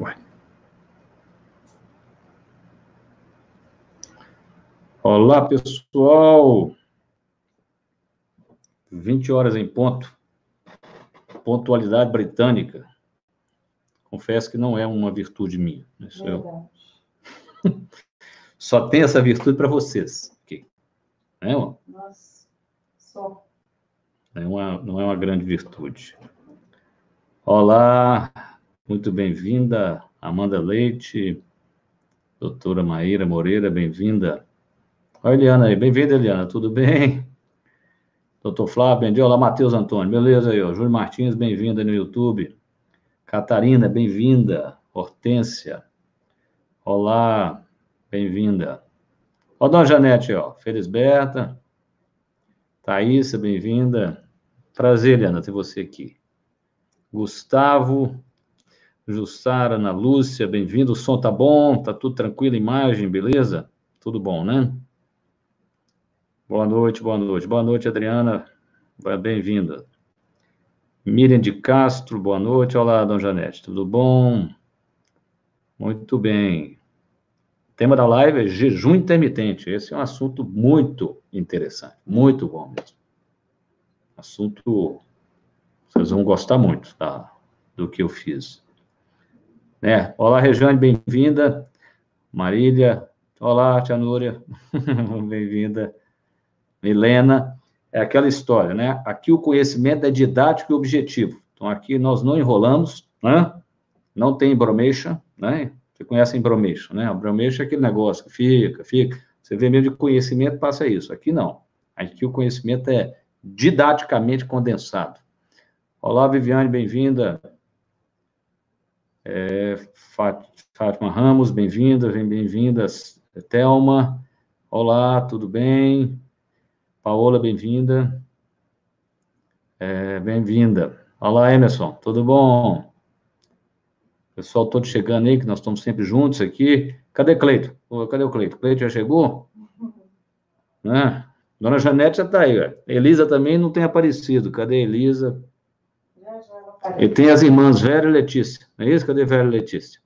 Ué. Olá, pessoal. 20 horas em ponto. Pontualidade britânica. Confesso que não é uma virtude minha. Eu... Só tem essa virtude para vocês. Okay. É, Nossa, só. É uma, não é uma grande virtude. Olá, muito bem-vinda, Amanda Leite, doutora Maíra Moreira, bem-vinda. Olha, Eliana aí, bem-vinda, Eliana, tudo bem? Doutor Flávio, bem-vindo. Olá, Matheus Antônio, beleza aí, ó. Júlio Martins, bem-vinda no YouTube. Catarina, bem-vinda. Hortência, olá, bem-vinda. Ó, Dona Janete, ó, Felisberta, Thaísa, bem-vinda. Prazer, Eliana, ter você aqui. Gustavo, Jussara, Ana Lúcia, bem-vindo. O som tá bom? Tá tudo tranquilo? Imagem, beleza? Tudo bom, né? Boa noite, boa noite. Boa noite, Adriana. Bem-vinda. Miriam de Castro, boa noite. Olá, Dona Janete, tudo bom? Muito bem. O tema da live é jejum intermitente. Esse é um assunto muito interessante, muito bom mesmo. Assunto vocês vão gostar muito tá, do que eu fiz. Né? Olá, Rejane, bem-vinda. Marília, olá, Tia Núria, bem-vinda. Milena, é aquela história, né? Aqui o conhecimento é didático e objetivo. Então, aqui nós não enrolamos, né? Não tem bromation, né? Você conhece a bromation, né? A bromation é aquele negócio que fica, fica. Você vê mesmo de conhecimento, passa isso. Aqui não. Aqui o conhecimento é didaticamente condensado. Olá, Viviane, bem-vinda. É, Fátima Ramos, bem-vinda, bem-vindas. Thelma, olá, tudo bem? Paola, bem-vinda. É, bem-vinda. Olá, Emerson, tudo bom? Pessoal todo chegando aí, que nós estamos sempre juntos aqui. Cadê Cleito? Cadê o Cleito? Cleito já chegou? Né? Dona Janete já está aí. Ó. Elisa também não tem aparecido. Cadê Elisa? E tem as irmãs Vera e Letícia. Não é isso? Cadê Vera e Letícia?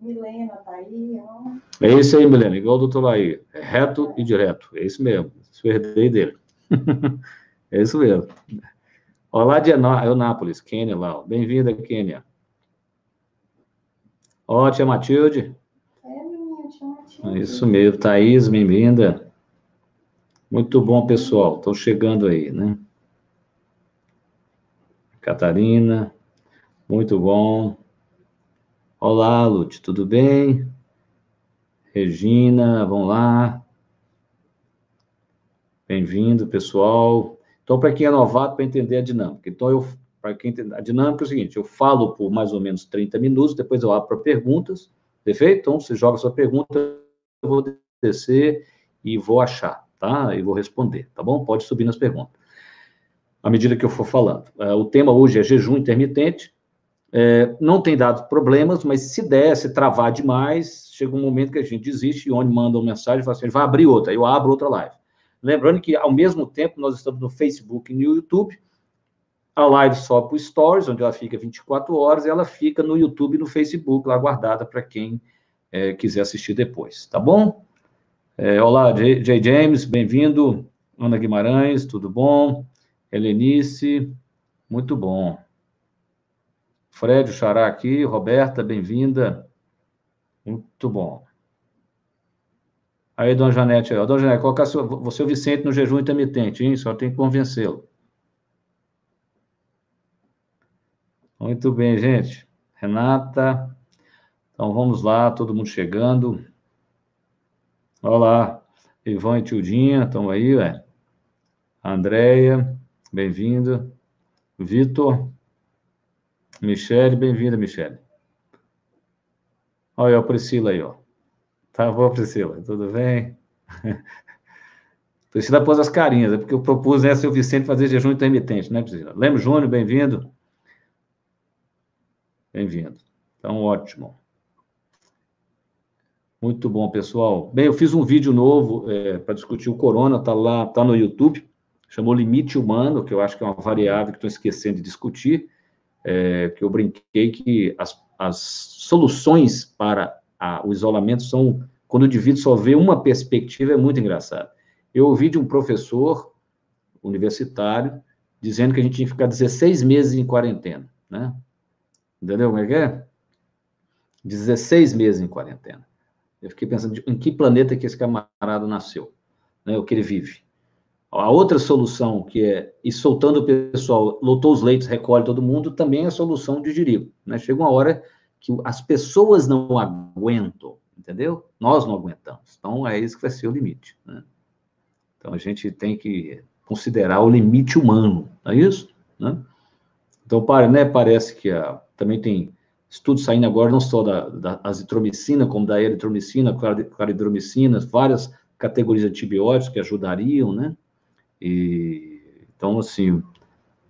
Milena tá aí, ó. É isso aí, Milena, igual o doutor Laí. É reto é. e direto. É isso mesmo. Isso herdei dele. é isso mesmo. Olá de Eunápolis, Quênia lá. Bem-vinda, Quênia. Ó, tia Matilde. É, minha tia Matilde. Isso mesmo. Thaís, bem-vinda. Muito bom, pessoal. Estão chegando aí, né? Catarina, muito bom. Olá, Lute, tudo bem? Regina, vamos lá. Bem-vindo, pessoal. Então, para quem é novato, para entender a dinâmica. Então, eu, para quem entende, a dinâmica é o seguinte: eu falo por mais ou menos 30 minutos, depois eu abro para perguntas, perfeito? Então, você joga sua pergunta, eu vou descer e vou achar, tá? E vou responder, tá bom? Pode subir nas perguntas à medida que eu for falando. É, o tema hoje é jejum intermitente. É, não tem dado problemas, mas se der, se travar demais, chega um momento que a gente desiste e onde manda uma mensagem e fala assim: vai abrir outra, eu abro outra live. Lembrando que, ao mesmo tempo, nós estamos no Facebook e no YouTube. A live só para o Stories, onde ela fica 24 horas, e ela fica no YouTube e no Facebook, lá guardada para quem é, quiser assistir depois, tá bom? É, olá, J. J. James, bem-vindo. Ana Guimarães, tudo bom? Helenice, muito bom. Fred, Xará aqui, Roberta, bem-vinda. Muito bom. Aí, dona Janete, ó, dona Janete, colocar seu, você o Vicente no jejum intermitente, hein? Só tem que convencê-lo. Muito bem, gente. Renata. Então, vamos lá, todo mundo chegando. Olá, Ivan e Tildinha, estão aí, ué. Andréia. Bem-vinda. Vitor. Michele, bem-vinda, Michele. Olha a Priscila aí, ó. Tá boa, Priscila, tudo bem? Priscila pôs as carinhas, é porque eu propus né, seu Vicente fazer jejum intermitente, né, Priscila? Lembra, Júnior, bem-vindo. Bem-vindo. Então, ótimo. Muito bom, pessoal. Bem, eu fiz um vídeo novo é, para discutir o corona, tá lá, tá no YouTube chamou limite humano, que eu acho que é uma variável que estou esquecendo de discutir, é, que eu brinquei que as as soluções para a, o isolamento são, quando o indivíduo só vê uma perspectiva, é muito engraçado. Eu ouvi de um professor universitário dizendo que a gente tinha que ficar 16 meses em quarentena, né? Entendeu como é que é? 16 meses em quarentena. Eu fiquei pensando, em que planeta que esse camarada nasceu, né? O que ele vive. A outra solução, que é ir soltando o pessoal, lotou os leitos, recolhe todo mundo, também é a solução de Jerico. Né? Chega uma hora que as pessoas não aguentam, entendeu? Nós não aguentamos. Então, é isso que vai ser o limite. Né? Então, a gente tem que considerar o limite humano, não é isso? Né? Então, para, né, parece que a, também tem estudos saindo agora, não só da, da azitromicina, como da eritromicina, claridromicina, várias categorias de antibióticos que ajudariam, né? E, então, assim,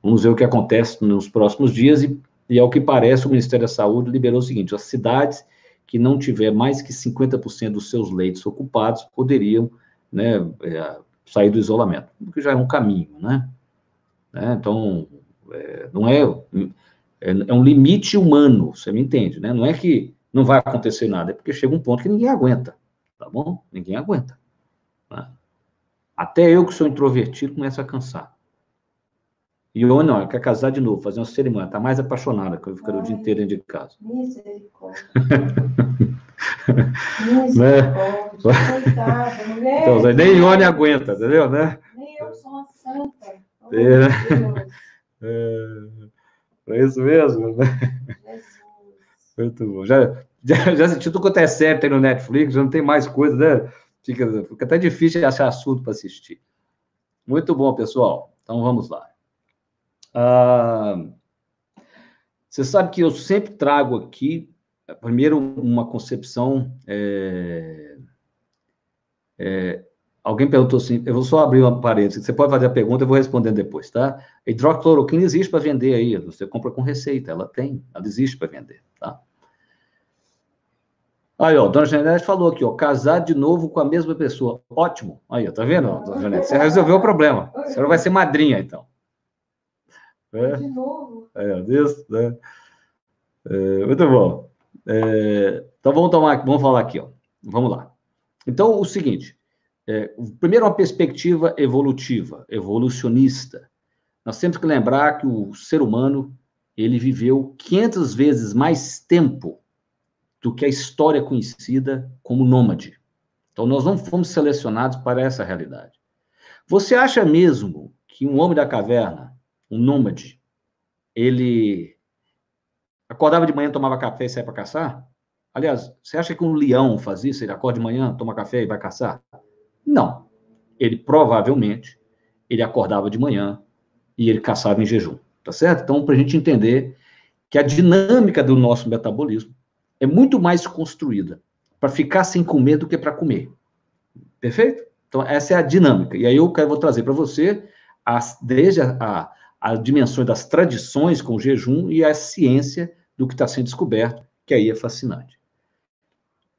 vamos ver o que acontece nos próximos dias e, e ao que parece, o Ministério da Saúde liberou o seguinte, as cidades que não tiver mais que 50% dos seus leitos ocupados poderiam, né, é, sair do isolamento, o que já é um caminho, né? né? Então, é, não é, é, é, um limite humano, você me entende, né? Não é que não vai acontecer nada, é porque chega um ponto que ninguém aguenta, tá bom? Ninguém aguenta. Né? Até eu que sou introvertido começo a cansar. E eu não, eu quero casar de novo, fazer uma cerimônia, tá mais apaixonada que eu ficar o dia inteiro dentro de casa. Misericórdia. Misericórdia. Coitada, mulher. Então, nem Ione aguenta, entendeu, né? Nem eu sou uma santa. Oh, é. É, é isso mesmo, né? Jesus. Muito bom. Já, já, já assisti tudo quanto é série tem no Netflix, já não tem mais coisa, né? Fica, fica até difícil achar assunto para assistir. Muito bom, pessoal. Então vamos lá. Ah, você sabe que eu sempre trago aqui, primeiro, uma concepção. É, é, alguém perguntou assim, eu vou só abrir uma parede, você pode fazer a pergunta, eu vou respondendo depois, tá? Hidrocloroquina existe para vender aí, você compra com receita, ela tem, ela existe para vender, tá? Aí, ó, Dona Janete falou aqui, ó, casar de novo com a mesma pessoa. Ótimo. Aí, ó, tá vendo, Dona Janete? Você resolveu o problema. A senhora vai ser madrinha, então. É, de novo. É, Deus, né? É, muito bom. É, então, vamos tomar, vamos falar aqui, ó. Vamos lá. Então, o seguinte, é, primeiro uma perspectiva evolutiva, evolucionista. Nós temos que lembrar que o ser humano, ele viveu 500 vezes mais tempo do que a história conhecida como nômade. Então, nós não fomos selecionados para essa realidade. Você acha mesmo que um homem da caverna, um nômade, ele acordava de manhã, tomava café e saia para caçar? Aliás, você acha que um leão faz isso? Ele acorda de manhã, toma café e vai caçar? Não. Ele provavelmente ele acordava de manhã e ele caçava em jejum, tá certo? Então, para a gente entender que a dinâmica do nosso metabolismo é muito mais construída para ficar sem comer do que para comer. Perfeito? Então, essa é a dinâmica. E aí eu quero, vou trazer para você, as, desde a, a, a dimensão das tradições com o jejum e a ciência do que está sendo descoberto, que aí é fascinante.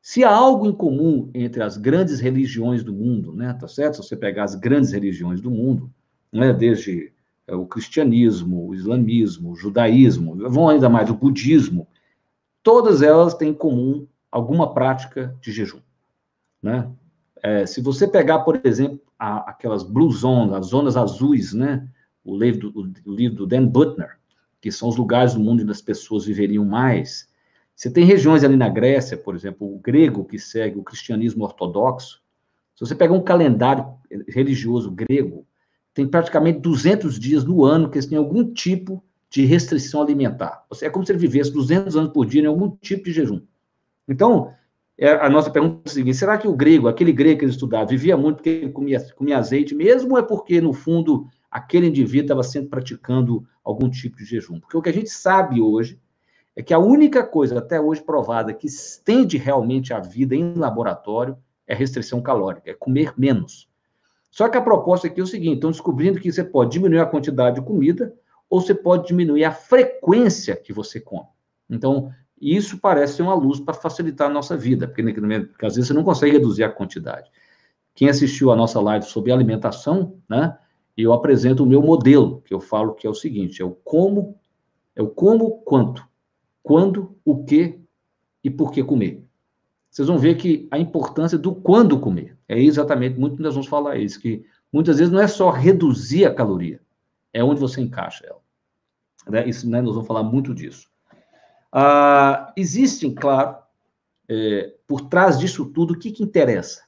Se há algo em comum entre as grandes religiões do mundo, né, tá certo? Se você pegar as grandes religiões do mundo, né, desde é, o cristianismo, o islamismo, o judaísmo, vão ainda mais o budismo, todas elas têm em comum alguma prática de jejum. Né? É, se você pegar, por exemplo, a, aquelas blue zones, as zonas azuis, né? o, livro do, o livro do Dan Butner, que são os lugares do mundo onde as pessoas viveriam mais. Você tem regiões ali na Grécia, por exemplo, o grego que segue o cristianismo ortodoxo. Se você pegar um calendário religioso grego, tem praticamente 200 dias no ano que eles têm algum tipo de restrição alimentar. É como se ele vivesse 200 anos por dia em algum tipo de jejum. Então, é, a nossa pergunta é a seguinte: será que o grego, aquele grego que ele estudava, vivia muito porque ele comia, comia azeite mesmo, ou é porque, no fundo, aquele indivíduo estava sempre praticando algum tipo de jejum? Porque o que a gente sabe hoje é que a única coisa até hoje provada que estende realmente a vida em laboratório é restrição calórica, é comer menos. Só que a proposta aqui é o seguinte: estão descobrindo que você pode diminuir a quantidade de comida ou você pode diminuir a frequência que você come. Então, isso parece ser uma luz para facilitar a nossa vida, porque, porque às vezes você não consegue reduzir a quantidade. Quem assistiu a nossa live sobre alimentação, né? Eu apresento o meu modelo, que eu falo que é o seguinte: é o como, é o como quanto. quando, o que e por que comer. Vocês vão ver que a importância do quando comer. É exatamente, muito que nós vamos falar isso, que muitas vezes não é só reduzir a caloria, é onde você encaixa ela. Né? Isso, né, nós vamos falar muito disso. Ah, existem, claro, é, por trás disso tudo, o que, que interessa?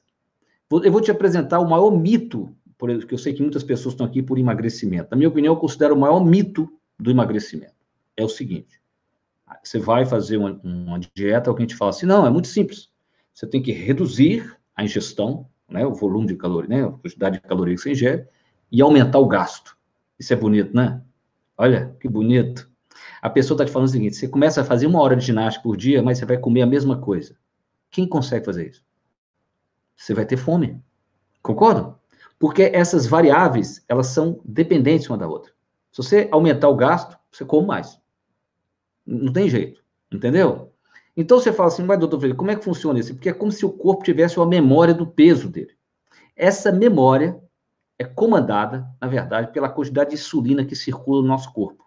Eu vou te apresentar o maior mito, porque eu sei que muitas pessoas estão aqui por emagrecimento. Na minha opinião, eu considero o maior mito do emagrecimento. É o seguinte: você vai fazer uma, uma dieta, alguém te fala assim, não, é muito simples. Você tem que reduzir a ingestão, né, o volume de caloria, né, a quantidade de caloria que você ingere, e aumentar o gasto. Isso é bonito, né? Olha, que bonito. A pessoa está te falando o seguinte: você começa a fazer uma hora de ginástica por dia, mas você vai comer a mesma coisa. Quem consegue fazer isso? Você vai ter fome. Concordam? Porque essas variáveis, elas são dependentes uma da outra. Se você aumentar o gasto, você come mais. Não tem jeito. Entendeu? Então você fala assim, mas doutor Freire, como é que funciona isso? Porque é como se o corpo tivesse uma memória do peso dele. Essa memória é comandada, na verdade, pela quantidade de insulina que circula no nosso corpo.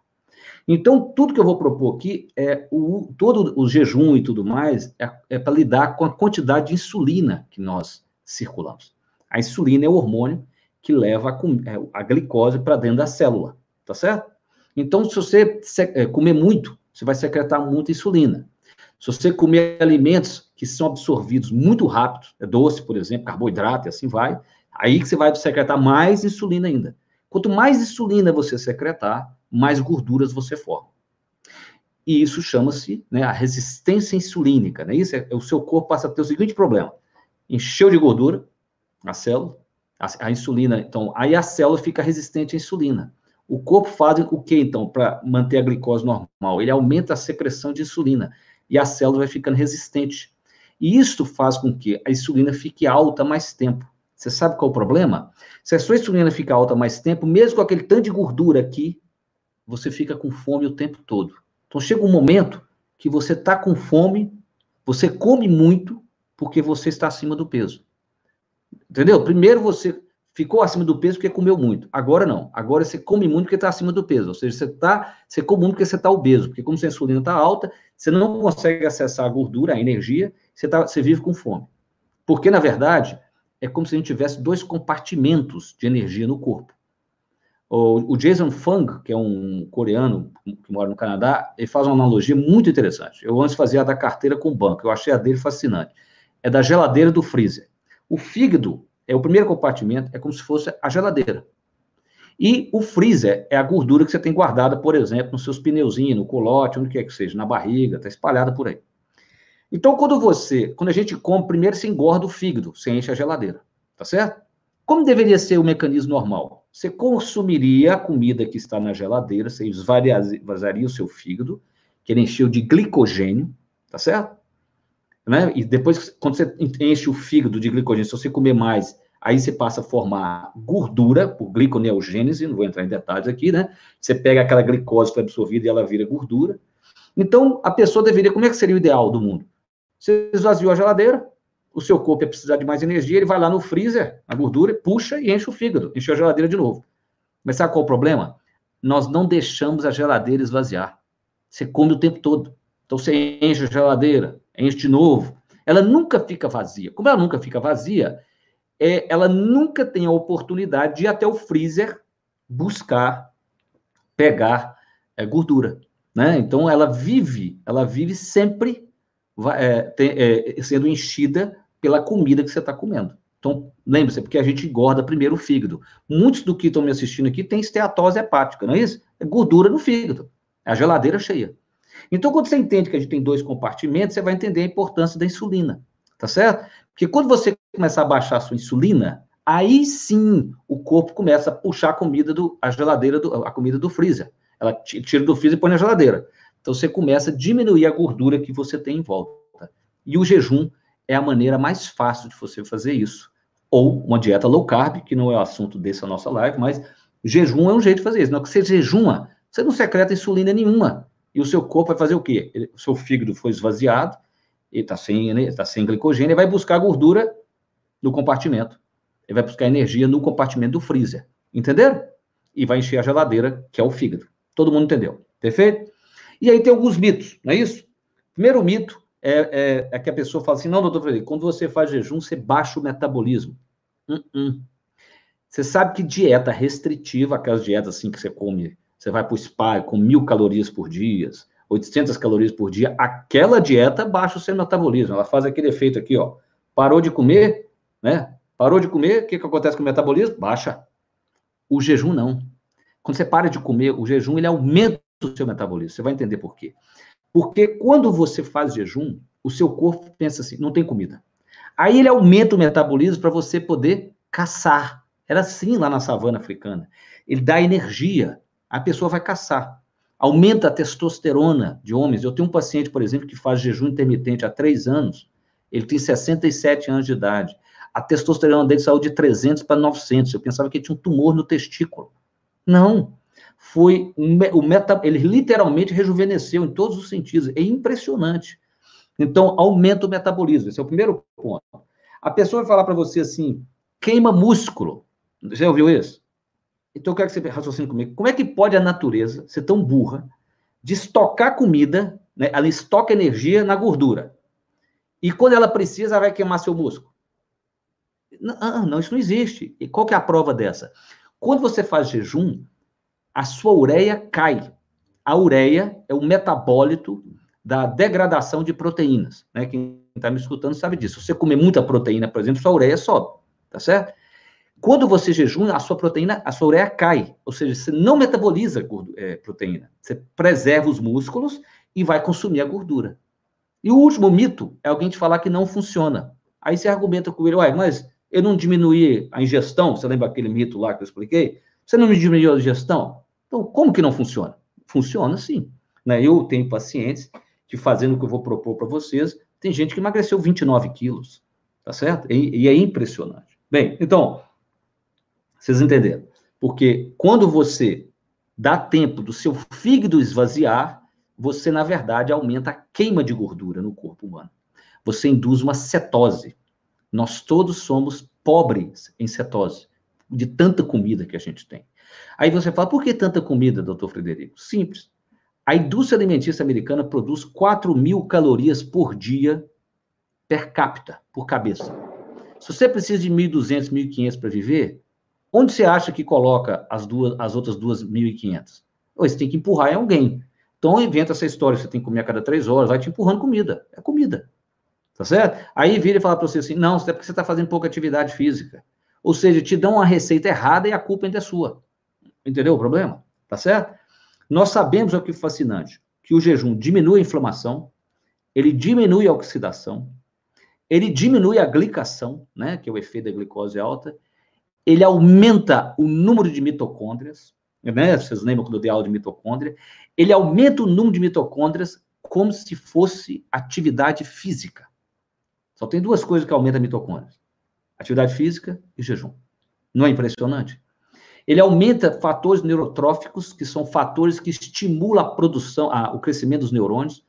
Então, tudo que eu vou propor aqui é o, todo o jejum e tudo mais é, é para lidar com a quantidade de insulina que nós circulamos. A insulina é o hormônio que leva a, é, a glicose para dentro da célula, tá certo? Então, se você é, comer muito, você vai secretar muita insulina. Se você comer alimentos que são absorvidos muito rápido, é doce, por exemplo, carboidrato e assim vai, aí que você vai secretar mais insulina ainda. Quanto mais insulina você secretar, mais gorduras você forma. E isso chama-se né, a resistência insulínica. Né? Isso é, é, o seu corpo passa a ter o seguinte problema: encheu de gordura a célula, a, a insulina, então, aí a célula fica resistente à insulina. O corpo faz o que então para manter a glicose normal? Ele aumenta a secreção de insulina e a célula vai ficando resistente. E isso faz com que a insulina fique alta mais tempo. Você sabe qual é o problema? Se a sua insulina fica alta mais tempo, mesmo com aquele tanto de gordura aqui, você fica com fome o tempo todo. Então chega um momento que você está com fome, você come muito porque você está acima do peso. Entendeu? Primeiro você ficou acima do peso porque comeu muito. Agora não. Agora você come muito porque está acima do peso. Ou seja, você tá, você come muito porque você está obeso. Porque como a insulina está alta, você não consegue acessar a gordura, a energia, você, tá, você vive com fome. Porque, na verdade, é como se a gente tivesse dois compartimentos de energia no corpo. O, Jason Fung, que é um coreano que mora no Canadá, ele faz uma analogia muito interessante. Eu antes fazia a da carteira com o banco, eu achei a dele fascinante. É da geladeira do freezer. O fígado é o primeiro compartimento, é como se fosse a geladeira. E o freezer é a gordura que você tem guardada, por exemplo, nos seus pneuzinhos, no colote, onde quer que seja, na barriga, está espalhada por aí. Então, quando você, quando a gente come, primeiro você engorda o fígado, você enche a geladeira, tá certo? Como deveria ser o mecanismo normal? Você consumiria a comida que está na geladeira, você esvaziaria o seu fígado, que ele encheu de glicogênio, tá certo? Né? E depois, quando você enche o fígado de glicogênio, se você comer mais, aí você passa a formar gordura, por gliconeogênese, não vou entrar em detalhes aqui, né? Você pega aquela glicose que foi absorvida e ela vira gordura. Então, a pessoa deveria, como é que seria o ideal do mundo? Você esvaziou a geladeira, o seu corpo ia precisar de mais energia, ele vai lá no freezer, a gordura, puxa e enche o fígado, enche a geladeira de novo. Mas sabe qual é o problema? Nós não deixamos a geladeira esvaziar. Você come o tempo todo. Então você enche a geladeira, enche de novo. Ela nunca fica vazia. Como ela nunca fica vazia, é, ela nunca tem a oportunidade de ir até o freezer buscar, pegar é, gordura. Né? Então ela vive, ela vive sempre é, tem, é, sendo enchida pela comida que você está comendo. Então, lembre-se, porque a gente engorda primeiro o fígado. Muitos do que estão me assistindo aqui têm esteatose hepática, não é isso? É gordura no fígado. É a geladeira cheia. Então, quando você entende que a gente tem dois compartimentos, você vai entender a importância da insulina, tá certo? Porque quando você começar a baixar a sua insulina, aí sim o corpo começa a puxar a comida do, a geladeira, do, a comida do freezer. Ela tira do freezer e põe na geladeira. Então, você começa a diminuir a gordura que você tem em volta. E o jejum é a maneira mais fácil de você fazer isso. Ou uma dieta low carb, que não é o assunto dessa nossa live, mas jejum é um jeito de fazer isso. Não que você jejuma, você não secreta insulina nenhuma. E o seu corpo vai fazer o quê? o seu fígado foi esvaziado, ele está sem, né, tá sem glicogênio, ele vai buscar gordura no compartimento. Ele vai buscar energia no compartimento do freezer. Entenderam? E vai encher a geladeira, que é o fígado. Todo mundo entendeu. Perfeito? E aí tem alguns mitos, não é isso? Primeiro mito é, é, é que a pessoa fala assim: não, doutor Frederico, quando você faz jejum, você baixa o metabolismo. Uh -uh. Você sabe que dieta restritiva, aquelas dietas assim que você come, você vai para o spa com mil calorias por dia, 800 calorias por dia, aquela dieta baixa o seu metabolismo. Ela faz aquele efeito aqui, ó. Parou de comer, né? Parou de comer, o que, que acontece com o metabolismo? Baixa. O jejum não. Quando você para de comer, o jejum ele aumenta o seu metabolismo. Você vai entender por quê. Porque quando você faz jejum, o seu corpo pensa assim, não tem comida. Aí ele aumenta o metabolismo para você poder caçar. Era assim lá na savana africana. Ele dá energia, a pessoa vai caçar. Aumenta a testosterona de homens. Eu tenho um paciente, por exemplo, que faz jejum intermitente há três anos. Ele tem 67 anos de idade. A testosterona dele saiu de 300 para 900. Eu pensava que ele tinha um tumor no testículo. Não foi o meta, ele literalmente rejuvenesceu em todos os sentidos. É impressionante. Então, aumenta o metabolismo. Esse é o primeiro ponto. A pessoa vai falar para você assim: queima músculo. Você ouviu isso? Então, eu quero que você raciocine comigo. Como é que pode a natureza ser tão burra de estocar comida, né? ela estoca energia na gordura. E quando ela precisa, ela vai queimar seu músculo? Não, não, isso não existe. E qual que é a prova dessa? Quando você faz jejum, a sua ureia cai. A ureia é o metabólito da degradação de proteínas. Né? Quem está me escutando sabe disso. Se você comer muita proteína, por exemplo, sua ureia sobe, tá certo? Quando você jejum, a sua proteína, a sua ureia cai. Ou seja, você não metaboliza é, proteína. Você preserva os músculos e vai consumir a gordura. E o último mito é alguém te falar que não funciona. Aí você argumenta com ele, uai, mas eu não diminuí a ingestão, você lembra aquele mito lá que eu expliquei? Você não me diminuiu a ingestão? Então, como que não funciona? Funciona sim. Né? Eu tenho pacientes que, fazendo o que eu vou propor para vocês, tem gente que emagreceu 29 quilos, tá certo? E, e é impressionante. Bem, então, vocês entenderam? Porque quando você dá tempo do seu fígado esvaziar, você, na verdade, aumenta a queima de gordura no corpo humano. Você induz uma cetose. Nós todos somos pobres em cetose, de tanta comida que a gente tem. Aí você fala, por que tanta comida, doutor Frederico? Simples. A indústria alimentícia americana produz 4 mil calorias por dia per capita, por cabeça. Se você precisa de 1.200, 1.500 para viver, onde você acha que coloca as, duas, as outras 2.500? Você tem que empurrar em alguém. Então, inventa essa história, você tem que comer a cada três horas, vai te empurrando comida. É comida. Tá certo? Aí vira e fala para você assim, não, isso é porque você está fazendo pouca atividade física. Ou seja, te dão uma receita errada e a culpa ainda é sua. Entendeu o problema? Tá certo? Nós sabemos, o que é fascinante, que o jejum diminui a inflamação, ele diminui a oxidação, ele diminui a glicação, né, que é o efeito da glicose alta, ele aumenta o número de mitocôndrias, né, vocês lembram quando eu dei aula de mitocôndria, ele aumenta o número de mitocôndrias como se fosse atividade física. Só tem duas coisas que aumentam a mitocôndrias, atividade física e jejum. Não é impressionante? Ele aumenta fatores neurotróficos, que são fatores que estimulam a produção, a, o crescimento dos neurônios,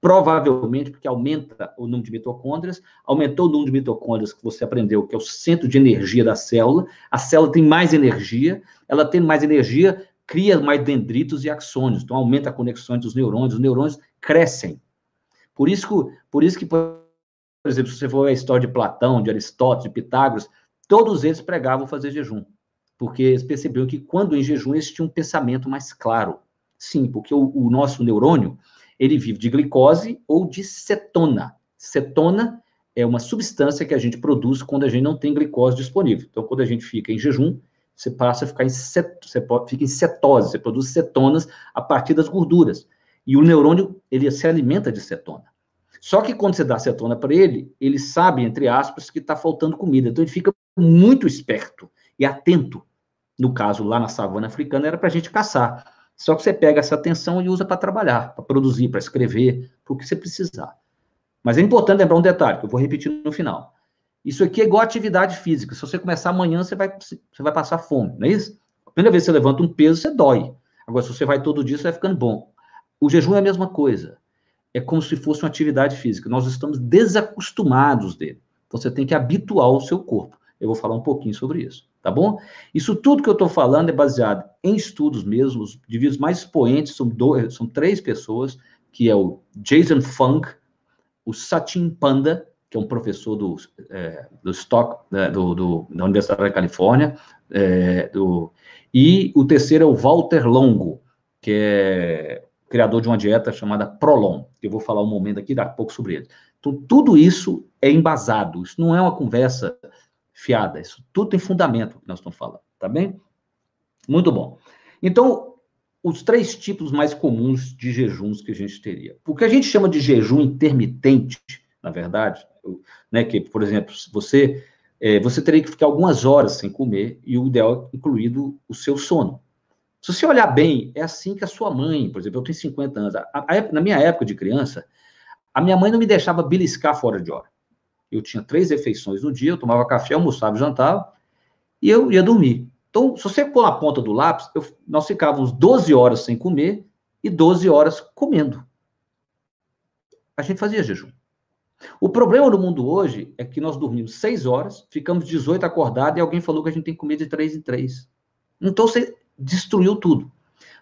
provavelmente porque aumenta o número de mitocôndrias, aumentou o número de mitocôndrias que você aprendeu, que é o centro de energia da célula. A célula tem mais energia, ela tem mais energia, cria mais dendritos e axônios, então aumenta a conexão entre os neurônios, os neurônios crescem. Por isso que, por isso que por exemplo, se você for a história de Platão, de Aristóteles, de Pitágoras, todos eles pregavam fazer jejum porque eles perceberam que quando em jejum eles tinham um pensamento mais claro. Sim, porque o, o nosso neurônio, ele vive de glicose ou de cetona. Cetona é uma substância que a gente produz quando a gente não tem glicose disponível. Então, quando a gente fica em jejum, você passa a ficar em, você fica em cetose, você produz cetonas a partir das gorduras. E o neurônio, ele se alimenta de cetona. Só que quando você dá cetona para ele, ele sabe, entre aspas, que está faltando comida. Então, ele fica muito esperto e atento. No caso, lá na savana africana, era para a gente caçar. Só que você pega essa atenção e usa para trabalhar, para produzir, para escrever, para o que você precisar. Mas é importante lembrar um detalhe, que eu vou repetir no final. Isso aqui é igual atividade física. Se você começar amanhã, você vai, você vai passar fome, não é isso? A primeira vez que você levanta um peso, você dói. Agora, se você vai todo dia, você vai ficando bom. O jejum é a mesma coisa. É como se fosse uma atividade física. Nós estamos desacostumados dele. Então, você tem que habituar o seu corpo. Eu vou falar um pouquinho sobre isso. Tá bom? Isso tudo que eu estou falando é baseado em estudos mesmo, os indivíduos mais expoentes são, dois, são três pessoas, que é o Jason Funk, o Sachin Panda, que é um professor do, é, do Stock, né, do, do, da Universidade da Califórnia, é, do, e o terceiro é o Walter Longo, que é criador de uma dieta chamada Prolon, que eu vou falar um momento aqui, daqui a pouco sobre ele. Então, tudo isso é embasado, isso não é uma conversa fiada. Isso tudo tem fundamento que nós estamos falando, tá bem? Muito bom. Então, os três tipos mais comuns de jejuns que a gente teria. O que a gente chama de jejum intermitente, na verdade, né, que, por exemplo, você é, você teria que ficar algumas horas sem comer e o ideal é incluído o seu sono. Se você olhar bem, é assim que a sua mãe, por exemplo, eu tenho 50 anos, a, a, na minha época de criança, a minha mãe não me deixava beliscar fora de hora. Eu tinha três refeições no dia, eu tomava café, almoçava, jantava, e eu ia dormir. Então, se você pôr na ponta do lápis, eu, nós ficávamos 12 horas sem comer e 12 horas comendo. A gente fazia jejum. O problema do mundo hoje é que nós dormimos 6 horas, ficamos 18 acordados e alguém falou que a gente tem que comer de 3 em 3. Então você destruiu tudo.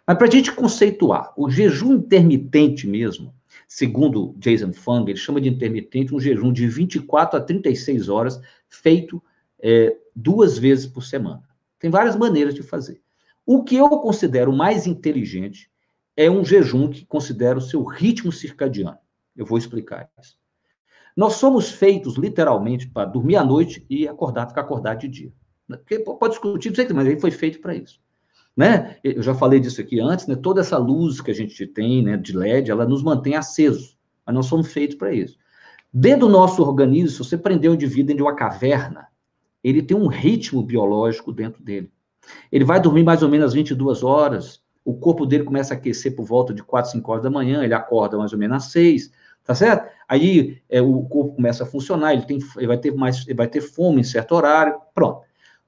Mas para a gente conceituar, o jejum intermitente mesmo, Segundo Jason Fung, ele chama de intermitente um jejum de 24 a 36 horas, feito é, duas vezes por semana. Tem várias maneiras de fazer. O que eu considero mais inteligente é um jejum que considera o seu ritmo circadiano. Eu vou explicar isso. Nós somos feitos literalmente para dormir à noite e acordar, ficar acordado de dia. Porque pode discutir, mas ele foi feito para isso né? Eu já falei disso aqui antes, né? Toda essa luz que a gente tem, né, de LED, ela nos mantém acesos, mas nós somos feitos para isso. Dentro do nosso organismo, se você prender um indivíduo dentro de uma caverna, ele tem um ritmo biológico dentro dele. Ele vai dormir mais ou menos às 22 horas, o corpo dele começa a aquecer por volta de 4, 5 horas da manhã, ele acorda mais ou menos às 6, tá certo? Aí é, o corpo começa a funcionar, ele, tem, ele vai ter mais, ele vai ter fome em certo horário, pronto.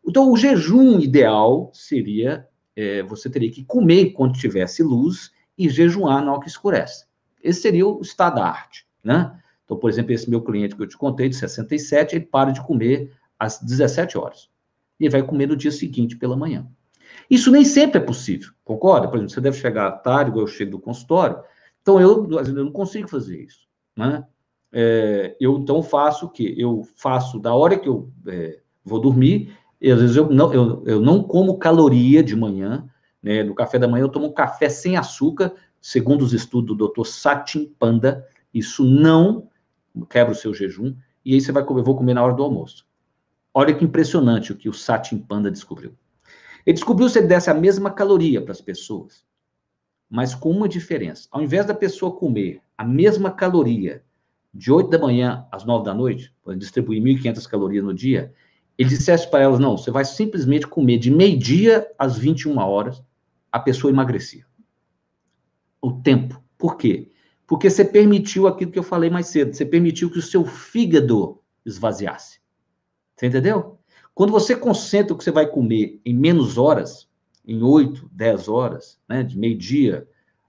Então, o jejum ideal seria é, você teria que comer quando tivesse luz e jejuar na hora que escurece. Esse seria o estado da arte, né? Então, por exemplo, esse meu cliente que eu te contei, de 67, ele para de comer às 17 horas. E vai comer no dia seguinte, pela manhã. Isso nem sempre é possível, concorda? Por exemplo, você deve chegar à tarde, igual eu chego do consultório. Então, eu, eu não consigo fazer isso, né? É, eu, então, faço o quê? Eu faço da hora que eu é, vou dormir, e, às vezes eu não, eu, eu não como caloria de manhã, né? No café da manhã eu tomo um café sem açúcar, segundo os estudos do Dr. Satin Panda, isso não quebra o seu jejum, e aí você vai comer, vou comer na hora do almoço. Olha que impressionante o que o Satin Panda descobriu. Ele descobriu se ele desse a mesma caloria para as pessoas, mas com uma diferença. Ao invés da pessoa comer a mesma caloria de 8 da manhã às 9 da noite, distribuir 1.500 calorias no dia, ele dissesse para elas, não, você vai simplesmente comer de meio-dia às 21 horas, a pessoa emagrecia. O tempo. Por quê? Porque você permitiu aquilo que eu falei mais cedo, você permitiu que o seu fígado esvaziasse. Você entendeu? Quando você concentra o que você vai comer em menos horas, em 8, 10 horas, né, de meio-dia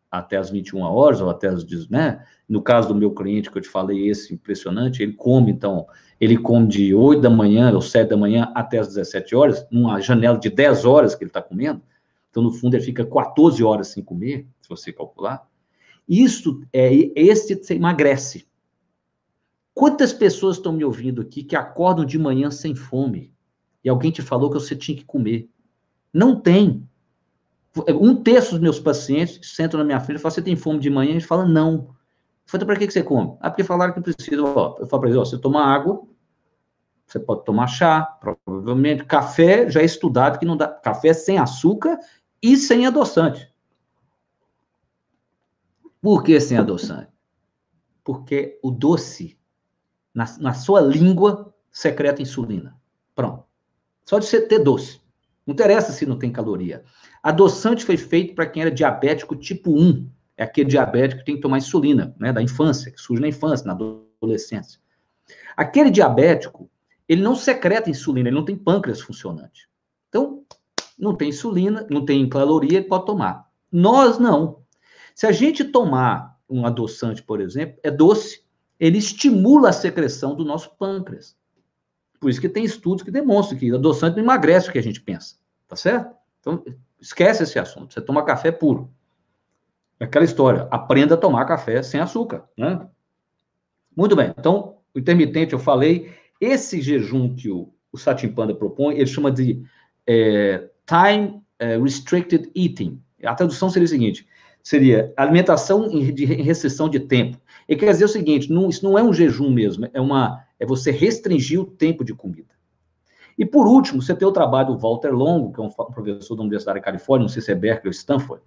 até as 21 horas, ou até as, né? No caso do meu cliente que eu te falei, esse impressionante, ele come, então, ele come de 8 da manhã ou 7 da manhã até as 17 horas, numa janela de 10 horas que ele está comendo. Então, no fundo, ele fica 14 horas sem comer, se você calcular. Isso é esse você emagrece. Quantas pessoas estão me ouvindo aqui que acordam de manhã sem fome? E alguém te falou que você tinha que comer. Não tem. Um terço dos meus pacientes sentam na minha frente e falam: Você tem fome de manhã? E fala: Não. Eu falo: Para que, que você come? Ah, porque falaram que precisa. Ó, eu falo para eles: ó, Você toma água, você pode tomar chá, provavelmente. Café já é estudado que não dá. Café sem açúcar e sem adoçante. Por que sem adoçante? Porque o doce, na, na sua língua, secreta insulina. Pronto. Só de você ter doce. Não interessa se não tem caloria. Adoçante foi feito para quem era diabético tipo 1. É aquele diabético que tem que tomar insulina, né, da infância, que surge na infância, na adolescência. Aquele diabético, ele não secreta insulina, ele não tem pâncreas funcionante. Então, não tem insulina, não tem caloria, ele pode tomar. Nós não. Se a gente tomar um adoçante, por exemplo, é doce, ele estimula a secreção do nosso pâncreas. Por isso que tem estudos que demonstram que adoçante não emagrece o que a gente pensa, tá certo? Então, esquece esse assunto. Você toma café puro. É aquela história, aprenda a tomar café sem açúcar, né? Muito bem. Então, o intermitente eu falei, esse jejum que o, o Satin Panda propõe, ele chama de é, time é, restricted eating. A tradução seria o seguinte: seria alimentação de restrição de tempo. E quer dizer o seguinte: não, isso não é um jejum mesmo, é uma é você restringir o tempo de comida. E por último, você tem o trabalho do Walter Longo, que é um professor da Universidade da Califórnia, não sei se é Berkeley ou Stanford,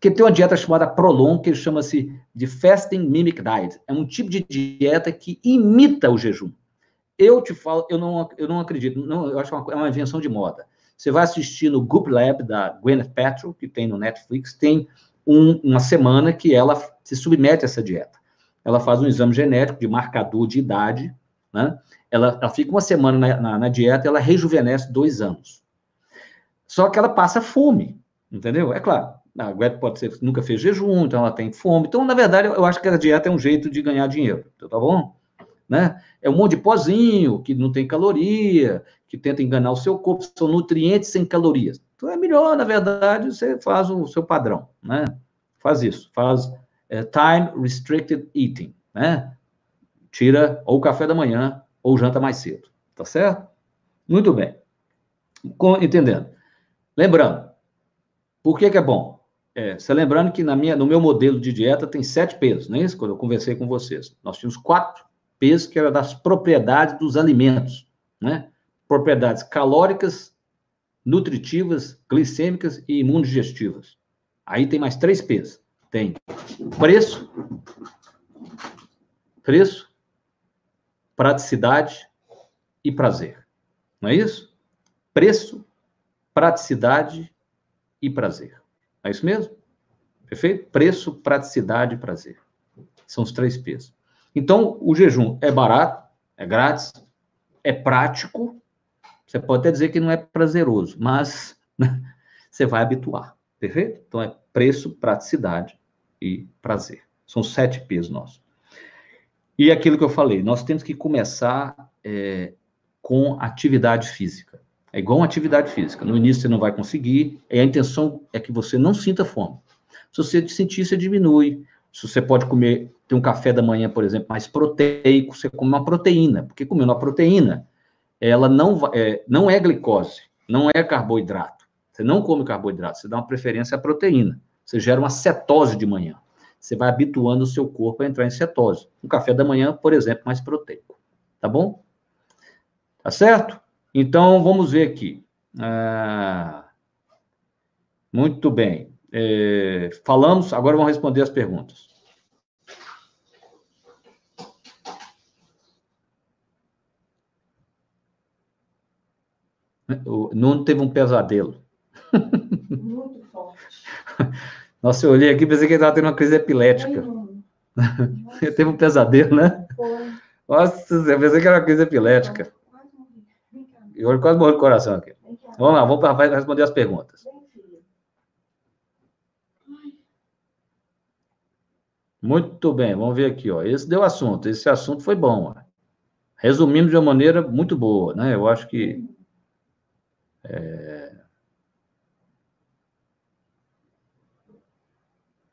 que tem uma dieta chamada Prolong, que chama-se de Fasting Mimic Diet. É um tipo de dieta que imita o jejum. Eu te falo, eu não, eu não acredito, não, eu acho que é uma, é uma invenção de moda. Você vai assistir no Goop Lab da Gwyneth Paltrow, que tem no Netflix, tem um, uma semana que ela se submete a essa dieta. Ela faz um exame genético de marcador de idade, né? Ela, ela fica uma semana na, na, na dieta ela rejuvenesce dois anos. Só que ela passa fome, entendeu? É claro, a Gwyneth pode ser nunca fez jejum, então ela tem fome. Então, na verdade, eu acho que a dieta é um jeito de ganhar dinheiro, tá bom? Né? É um monte de pozinho que não tem caloria, que tenta enganar o seu corpo, são nutrientes sem calorias. Então é melhor, na verdade, você faz o seu padrão, né? Faz isso, faz é, time restricted eating, né? Tira ou o café da manhã ou janta mais cedo, tá certo? Muito bem. Com, entendendo. Lembrando, por que, que é bom? É, você lembrando que na minha, no meu modelo de dieta tem sete pesos, não é isso? Quando eu conversei com vocês. Nós tínhamos quatro pesos que eram das propriedades dos alimentos, né? Propriedades calóricas, nutritivas, glicêmicas e imunodigestivas. Aí tem mais três P's. Tem preço, preço, praticidade e prazer. Não é isso? Preço, praticidade e prazer. É isso mesmo? Perfeito? Preço, praticidade e prazer. São os três P's. Então, o jejum é barato, é grátis, é prático você pode até dizer que não é prazeroso, mas você vai habituar, perfeito? Então é preço, praticidade e prazer. São sete P's nossos. E aquilo que eu falei, nós temos que começar é, com atividade física. É igual uma atividade física. No início você não vai conseguir, e a intenção é que você não sinta fome. Se você sentir, você diminui. Se você pode comer, ter um café da manhã, por exemplo, mais proteico, você come uma proteína, porque comendo uma proteína, ela não, é, não é glicose, não é carboidrato. Você não come carboidrato, você dá uma preferência à proteína. Você gera uma cetose de manhã. Você vai habituando o seu corpo a entrar em cetose. Um café da manhã, por exemplo, mais proteico. Tá bom? Tá certo? Então, vamos ver aqui. Ah, muito bem. É, falamos, agora vamos responder as perguntas. O Nuno teve um pesadelo. Nossa, eu olhei aqui e pensei que ele estava tendo uma crise epilética. ele teve um pesadelo, né? Foi. Nossa, eu pensei que era uma crise epilética. Eu quase morri do coração aqui. Vamos lá, vamos para responder as perguntas. Muito bem, vamos ver aqui, ó. Esse deu assunto, esse assunto foi bom. Ó. Resumindo de uma maneira muito boa, né? Eu acho que é...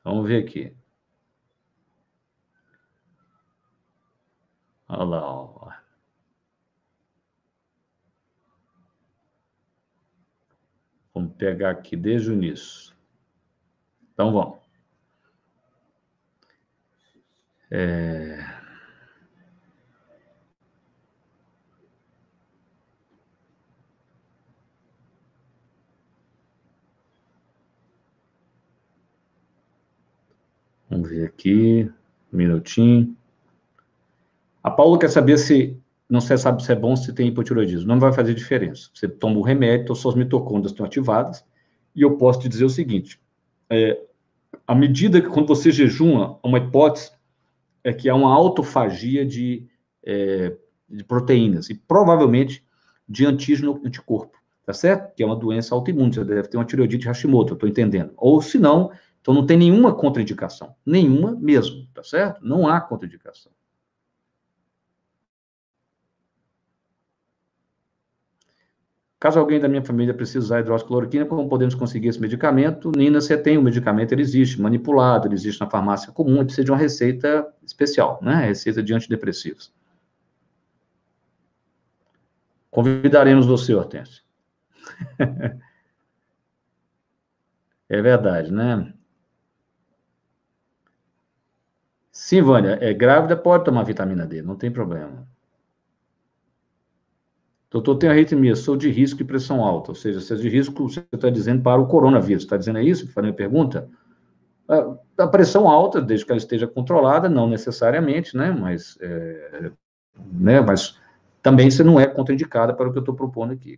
Vamos ver aqui. Olha lá. Vamos pegar aqui desde o início. Então, vamos. É... Vamos ver aqui, um minutinho. A Paula quer saber se não se sabe se é bom se tem hipotiroidismo. Não vai fazer diferença. Você toma o remédio, então suas mitocôndrias estão ativadas. E eu posso te dizer o seguinte: é, à medida que quando você jejuma, uma hipótese é que há uma autofagia de, é, de proteínas e provavelmente de antígeno anticorpo, tá certo? Que é uma doença autoimune. Você deve ter uma tireoidite Hashimoto, eu estou entendendo. Ou se não, então não tem nenhuma contraindicação, nenhuma mesmo, tá certo? Não há contraindicação. Caso alguém da minha família precise usar hidroxicloroquina, como podemos conseguir esse medicamento? Nina, você tem o medicamento, ele existe, manipulado, ele existe na farmácia comum, ele precisa de uma receita especial, né? Receita de antidepressivos. Convidaremos você, Hortêncio. é verdade, né? Sim, Vânia, é grávida, pode tomar vitamina D, não tem problema. Doutor, tem arritmia, sou de risco e pressão alta. Ou seja, se é de risco, você está dizendo para o coronavírus. Está dizendo é isso? Falei a pergunta? A, pressão alta, desde que ela esteja controlada, não necessariamente, né? Mas, é, né? Mas também você não é contraindicada para o que eu estou propondo aqui.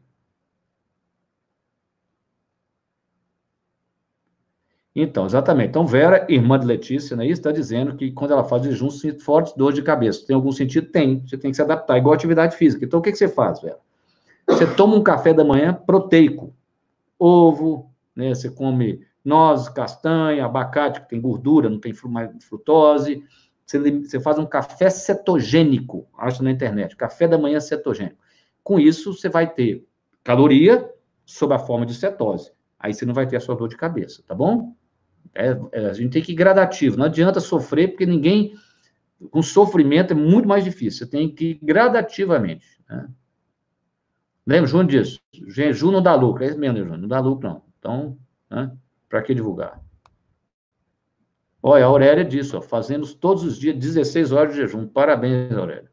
Então, exatamente. Então, Vera, irmã de Letícia, né, está dizendo que quando ela faz jejum, sente fortes dores de cabeça. Tem algum sentido? Tem. Você tem que se adaptar, igual atividade física. Então, o que, que você faz, Vera? Você toma um café da manhã proteico. Ovo, né, você come nozes, castanha, abacate, que tem gordura, não tem frutose. Você, você faz um café cetogênico, acha na internet, café da manhã cetogênico. Com isso, você vai ter caloria sob a forma de cetose. Aí você não vai ter a sua dor de cabeça, tá bom? É, é, a gente tem que ir gradativo. Não adianta sofrer, porque ninguém. Com sofrimento é muito mais difícil. Você tem que ir gradativamente. Né? Lembra, João disso? Jejum não dá lucro. É isso mesmo, João. Não dá lucro, não. Então, né? para que divulgar? Olha, a Aurélia disse, fazemos todos os dias 16 horas de jejum. Parabéns, Aurélia.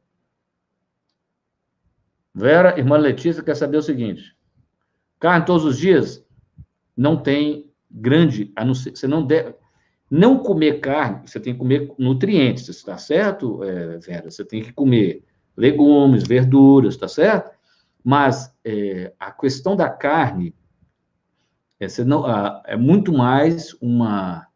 Vera, irmã Letícia, quer saber o seguinte: carne todos os dias não tem grande, a não ser, você não deve, não comer carne, você tem que comer nutrientes, está certo, é, Vera? Você tem que comer legumes, verduras, está certo? Mas é, a questão da carne é, não, é muito mais uma,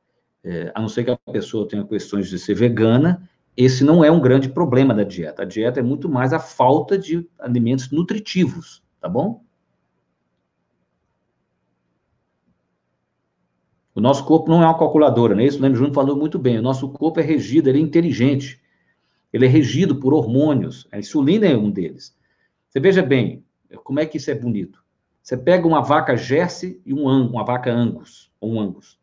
é, a não ser que a pessoa tenha questões de ser vegana, esse não é um grande problema da dieta. A dieta é muito mais a falta de alimentos nutritivos, tá bom? O nosso corpo não é uma calculadora, né? Isso o Leme Júnior falou muito bem. O nosso corpo é regido, ele é inteligente. Ele é regido por hormônios. A insulina é um deles. Você veja bem, como é que isso é bonito. Você pega uma vaca Jersey e um uma vaca Angus, ou um Angus.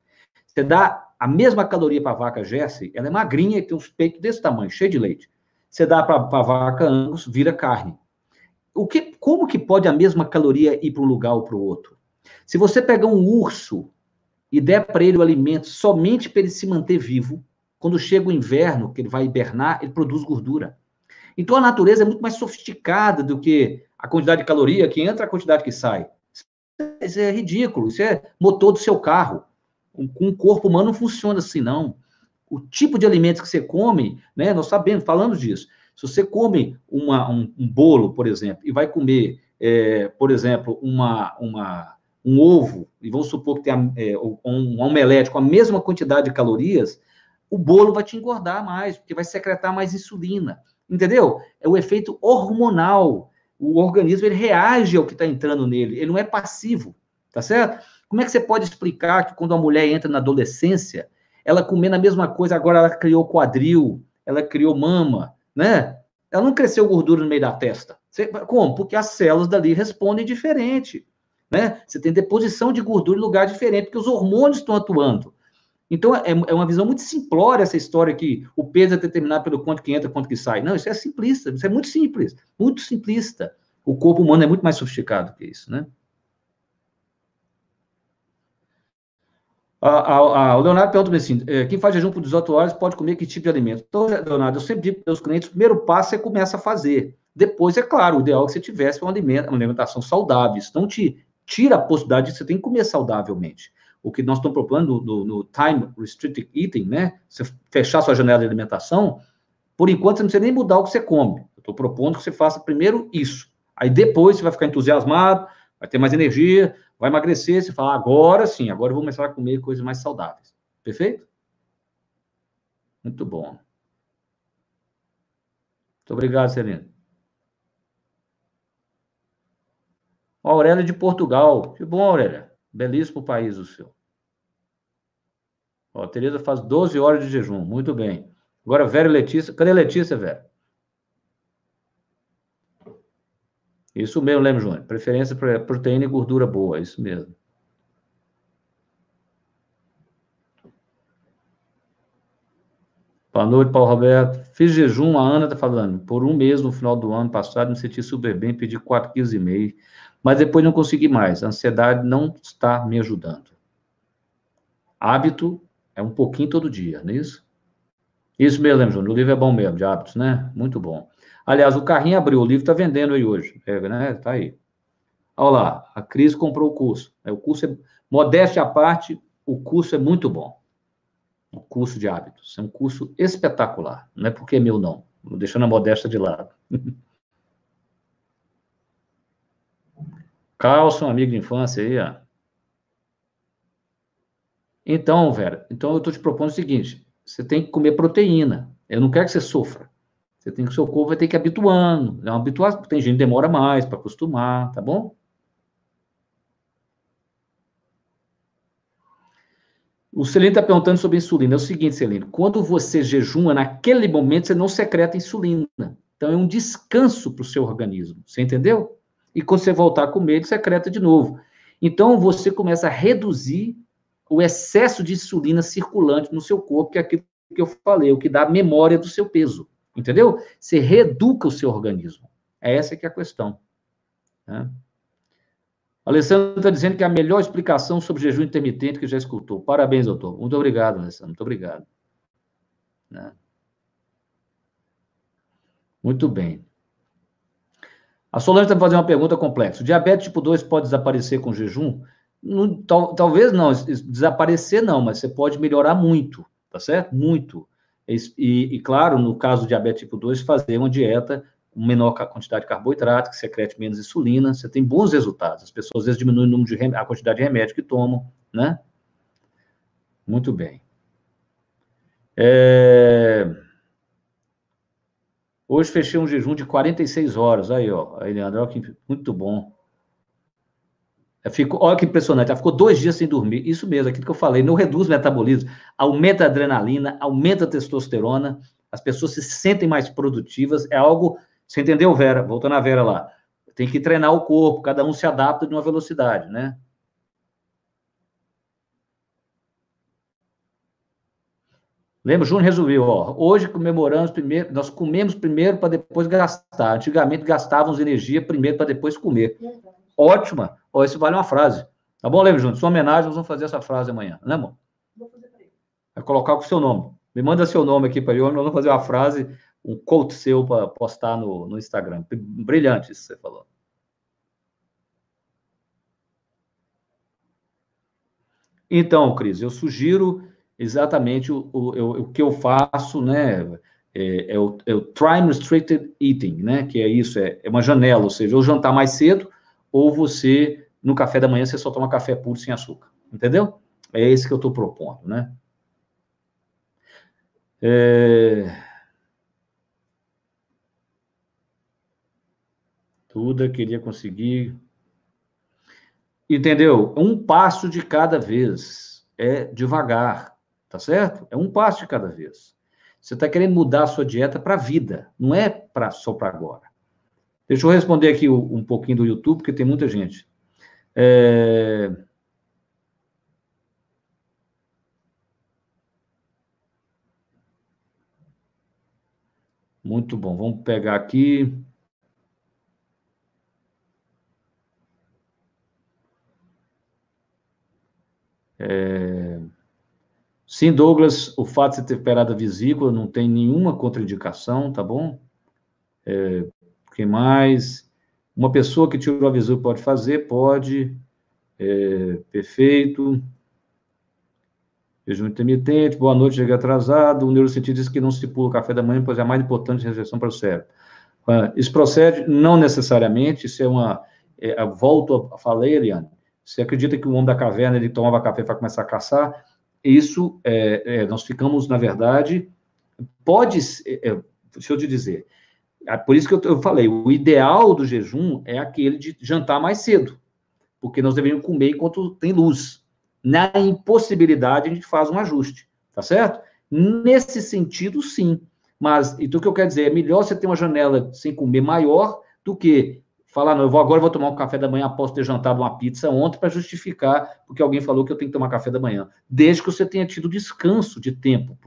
Você dá a mesma caloria para a vaca Jersey, ela é magrinha e tem uns peitos desse tamanho, cheio de leite. Você dá para a vaca Angus, vira carne. O que, como que pode a mesma caloria ir para um lugar ou para o outro? Se você pegar um urso e der para ele o alimento somente para ele se manter vivo, quando chega o inverno, que ele vai hibernar, ele produz gordura. Então a natureza é muito mais sofisticada do que a quantidade de caloria que entra, a quantidade que sai. Isso é ridículo, isso é motor do seu carro. Com um corpo humano não funciona assim, não. O tipo de alimentos que você come, né, nós sabemos, falamos disso. Se você come uma, um, um bolo, por exemplo, e vai comer, é, por exemplo, uma, uma um ovo, e vamos supor que tenha é, um, omelete com a mesma quantidade de calorias, o bolo vai te engordar mais, porque vai secretar mais insulina. Entendeu? É o efeito hormonal. O organismo ele reage ao que está entrando nele, ele não é passivo, tá certo? Como é que você pode explicar que quando a mulher entra na adolescência, ela comendo a mesma coisa, agora ela criou quadril, ela criou mama, né? Ela não cresceu gordura no meio da testa. Você, como? Porque as células dali respondem diferente né? Você tem deposição de gordura em lugar diferente, porque os hormônios estão atuando. Então, é, é uma visão muito simplória essa história que o peso é determinado pelo quanto que entra, quanto que sai. Não, isso é simplista, isso é muito simples, muito simplista. O corpo humano é muito mais sofisticado que isso, né? O Leonardo pergunta assim: é, quem faz jejum por 18 horas pode comer que tipo de alimento? Então, Leonardo, eu sempre digo para os clientes: o primeiro passo é começa a fazer. Depois, é claro, o ideal é que você tivesse uma alimentação saudável. Isso não te tira a possibilidade de você tem que comer saudavelmente. O que nós estamos propondo no, no Time Restricted Eating, né? Você fechar sua janela de alimentação, por enquanto você não precisa nem mudar o que você come. Eu estou propondo que você faça primeiro isso. Aí depois você vai ficar entusiasmado, vai ter mais energia, vai emagrecer, você fala, agora sim, agora eu vou começar a comer coisas mais saudáveis. Perfeito? Muito bom. Muito obrigado, Celina. Aurélia de Portugal. Que bom, Aurélia. Belíssimo país o seu. Ó, Tereza faz 12 horas de jejum. Muito bem. Agora, Vera e Letícia. Cadê Letícia, Vera? Isso mesmo, lembra, Júnior? Preferência para proteína e gordura boa, isso mesmo. Boa noite, Paulo Roberto. Fiz jejum, a Ana está falando. Por um mês no final do ano passado, me senti super bem, pedi 4,5 kg, mas depois não consegui mais. A ansiedade não está me ajudando. Hábito é um pouquinho todo dia, não é isso? Isso mesmo, Júnior. O livro é bom mesmo, de hábitos, né? Muito bom. Aliás, o carrinho abriu, o livro está vendendo aí hoje. É, né? Tá aí. Olha lá, a Cris comprou o curso. É, o curso é, modéstia à parte, o curso é muito bom. O curso de hábitos. É um curso espetacular. Não é porque é meu, não. Deixando a modéstia de lado. Carlson, amigo de infância aí, ó. Então, Vera, então eu estou te propondo o seguinte: você tem que comer proteína. Eu não quero que você sofra. Você tem que, o seu corpo vai ter que ir habituando. É uma habituação. Tem gente que demora mais para acostumar, tá bom? O Celino está perguntando sobre insulina. É o seguinte, Celino, quando você jejuma, naquele momento você não secreta insulina. Então é um descanso para o seu organismo. Você entendeu? E quando você voltar a comer, ele secreta de novo. Então você começa a reduzir o excesso de insulina circulante no seu corpo, que é aquilo que eu falei, o que dá memória do seu peso. Entendeu? Você reeduca o seu organismo. É essa que é a questão. Né? Alessandro está dizendo que é a melhor explicação sobre jejum intermitente que já escutou. Parabéns, doutor. Muito obrigado, Alessandro. Muito obrigado. Né? Muito bem. A Solange está fazendo uma pergunta complexa. O diabetes tipo 2 pode desaparecer com jejum? Não, tal, talvez não, desaparecer não, mas você pode melhorar muito, tá certo? Muito. E, e, claro, no caso do diabetes tipo 2, fazer uma dieta com menor quantidade de carboidrato, que secrete menos insulina, você tem bons resultados. As pessoas às vezes diminuem o número de a quantidade de remédio que tomam, né? Muito bem. É... Hoje fechei um jejum de 46 horas. Aí, ó, aí, Leandro, olha que muito bom. Fico, olha que impressionante, ela ficou dois dias sem dormir. Isso mesmo, aquilo que eu falei, não reduz o metabolismo, aumenta a adrenalina, aumenta a testosterona, as pessoas se sentem mais produtivas. É algo. Você entendeu, Vera? Voltando à Vera lá. Tem que treinar o corpo, cada um se adapta de uma velocidade, né? Lembra? Júnior resolveu, ó. Hoje comemoramos primeiro, nós comemos primeiro para depois gastar. Antigamente gastávamos energia primeiro para depois comer. Ótima. Ó, isso vale uma frase. Tá bom, Lembra, Júnior? Sua homenagem, nós vamos fazer essa frase amanhã, né, amor? Vou fazer para ele. Vai colocar com o seu nome. Me manda seu nome aqui para ele, nós vamos fazer uma frase, um quote seu para postar no, no Instagram. Brilhante isso que você falou. Então, Cris, eu sugiro exatamente o, o, o que eu faço, né? É, é, o, é, o, time restricted eating, né? Que é isso, é, é uma janela, ou seja, ou jantar mais cedo, ou você, no café da manhã, você só toma café puro sem açúcar. Entendeu? É esse que eu estou propondo, né? É... Tudo queria conseguir. Entendeu? Um passo de cada vez. É devagar, tá certo? É um passo de cada vez. Você está querendo mudar a sua dieta para a vida, não é pra, só para agora. Deixa eu responder aqui um pouquinho do YouTube, porque tem muita gente. É... Muito bom. Vamos pegar aqui. É... Sim, Douglas, o fato de você ter operado a vesícula não tem nenhuma contraindicação, tá bom? É... que mais? Uma pessoa que tirou a vesícula pode fazer? Pode. É... Perfeito. Jejum intermitente, boa noite, cheguei atrasado. O neurocientista diz que não se pula o café da manhã, pois é mais importante a refeição para o cérebro. Ah, isso procede? Não necessariamente, isso é uma. É, volto a falar, Eliane. Você acredita que o homem da caverna ele tomava café para começar a caçar? Isso, é, é, nós ficamos, na verdade, pode. É, é, deixa eu te dizer. É por isso que eu, eu falei, o ideal do jejum é aquele de jantar mais cedo, porque nós deveríamos comer enquanto tem luz. Na impossibilidade, a gente faz um ajuste, tá certo? Nesse sentido, sim. Mas, então, o que eu quero dizer? É melhor você ter uma janela sem comer maior do que falar, não, eu vou agora vou tomar um café da manhã após ter jantado uma pizza ontem para justificar porque alguém falou que eu tenho que tomar café da manhã. Desde que você tenha tido descanso de tempo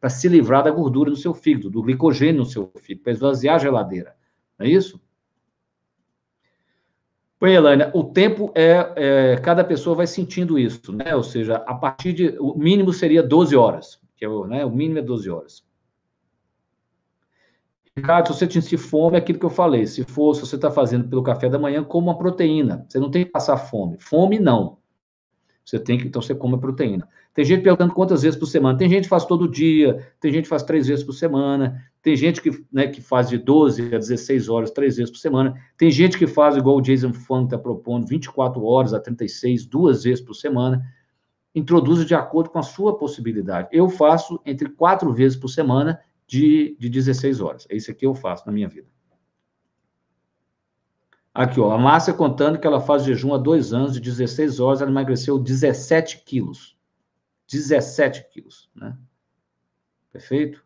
para se livrar da gordura no seu fígado, do glicogênio no seu fígado, para esvaziar a geladeira. Não é isso? Oi, Elânia, o tempo é, é, Cada pessoa vai sentindo isso, né? Ou seja, a partir de. O mínimo seria 12 horas, que é né, o mínimo é 12 horas. Ricardo, se você sentir fome, é aquilo que eu falei. Se for, se você está fazendo pelo café da manhã, coma uma proteína. Você não tem que passar fome. Fome, não. Você tem que, então, você come a proteína. Tem gente perguntando quantas vezes por semana. Tem gente que faz todo dia, tem gente que faz três vezes por semana, tem gente que, né, que faz de 12 a 16 horas, três vezes por semana. Tem gente que faz, igual o Jason Funk está propondo, 24 horas a 36, duas vezes por semana. Introduza de acordo com a sua possibilidade. Eu faço entre quatro vezes por semana de, de 16 horas. É isso que eu faço na minha vida. Aqui, ó, a Márcia contando que ela faz jejum há dois anos, de 16 horas, ela emagreceu 17 quilos. 17 quilos, né? Perfeito?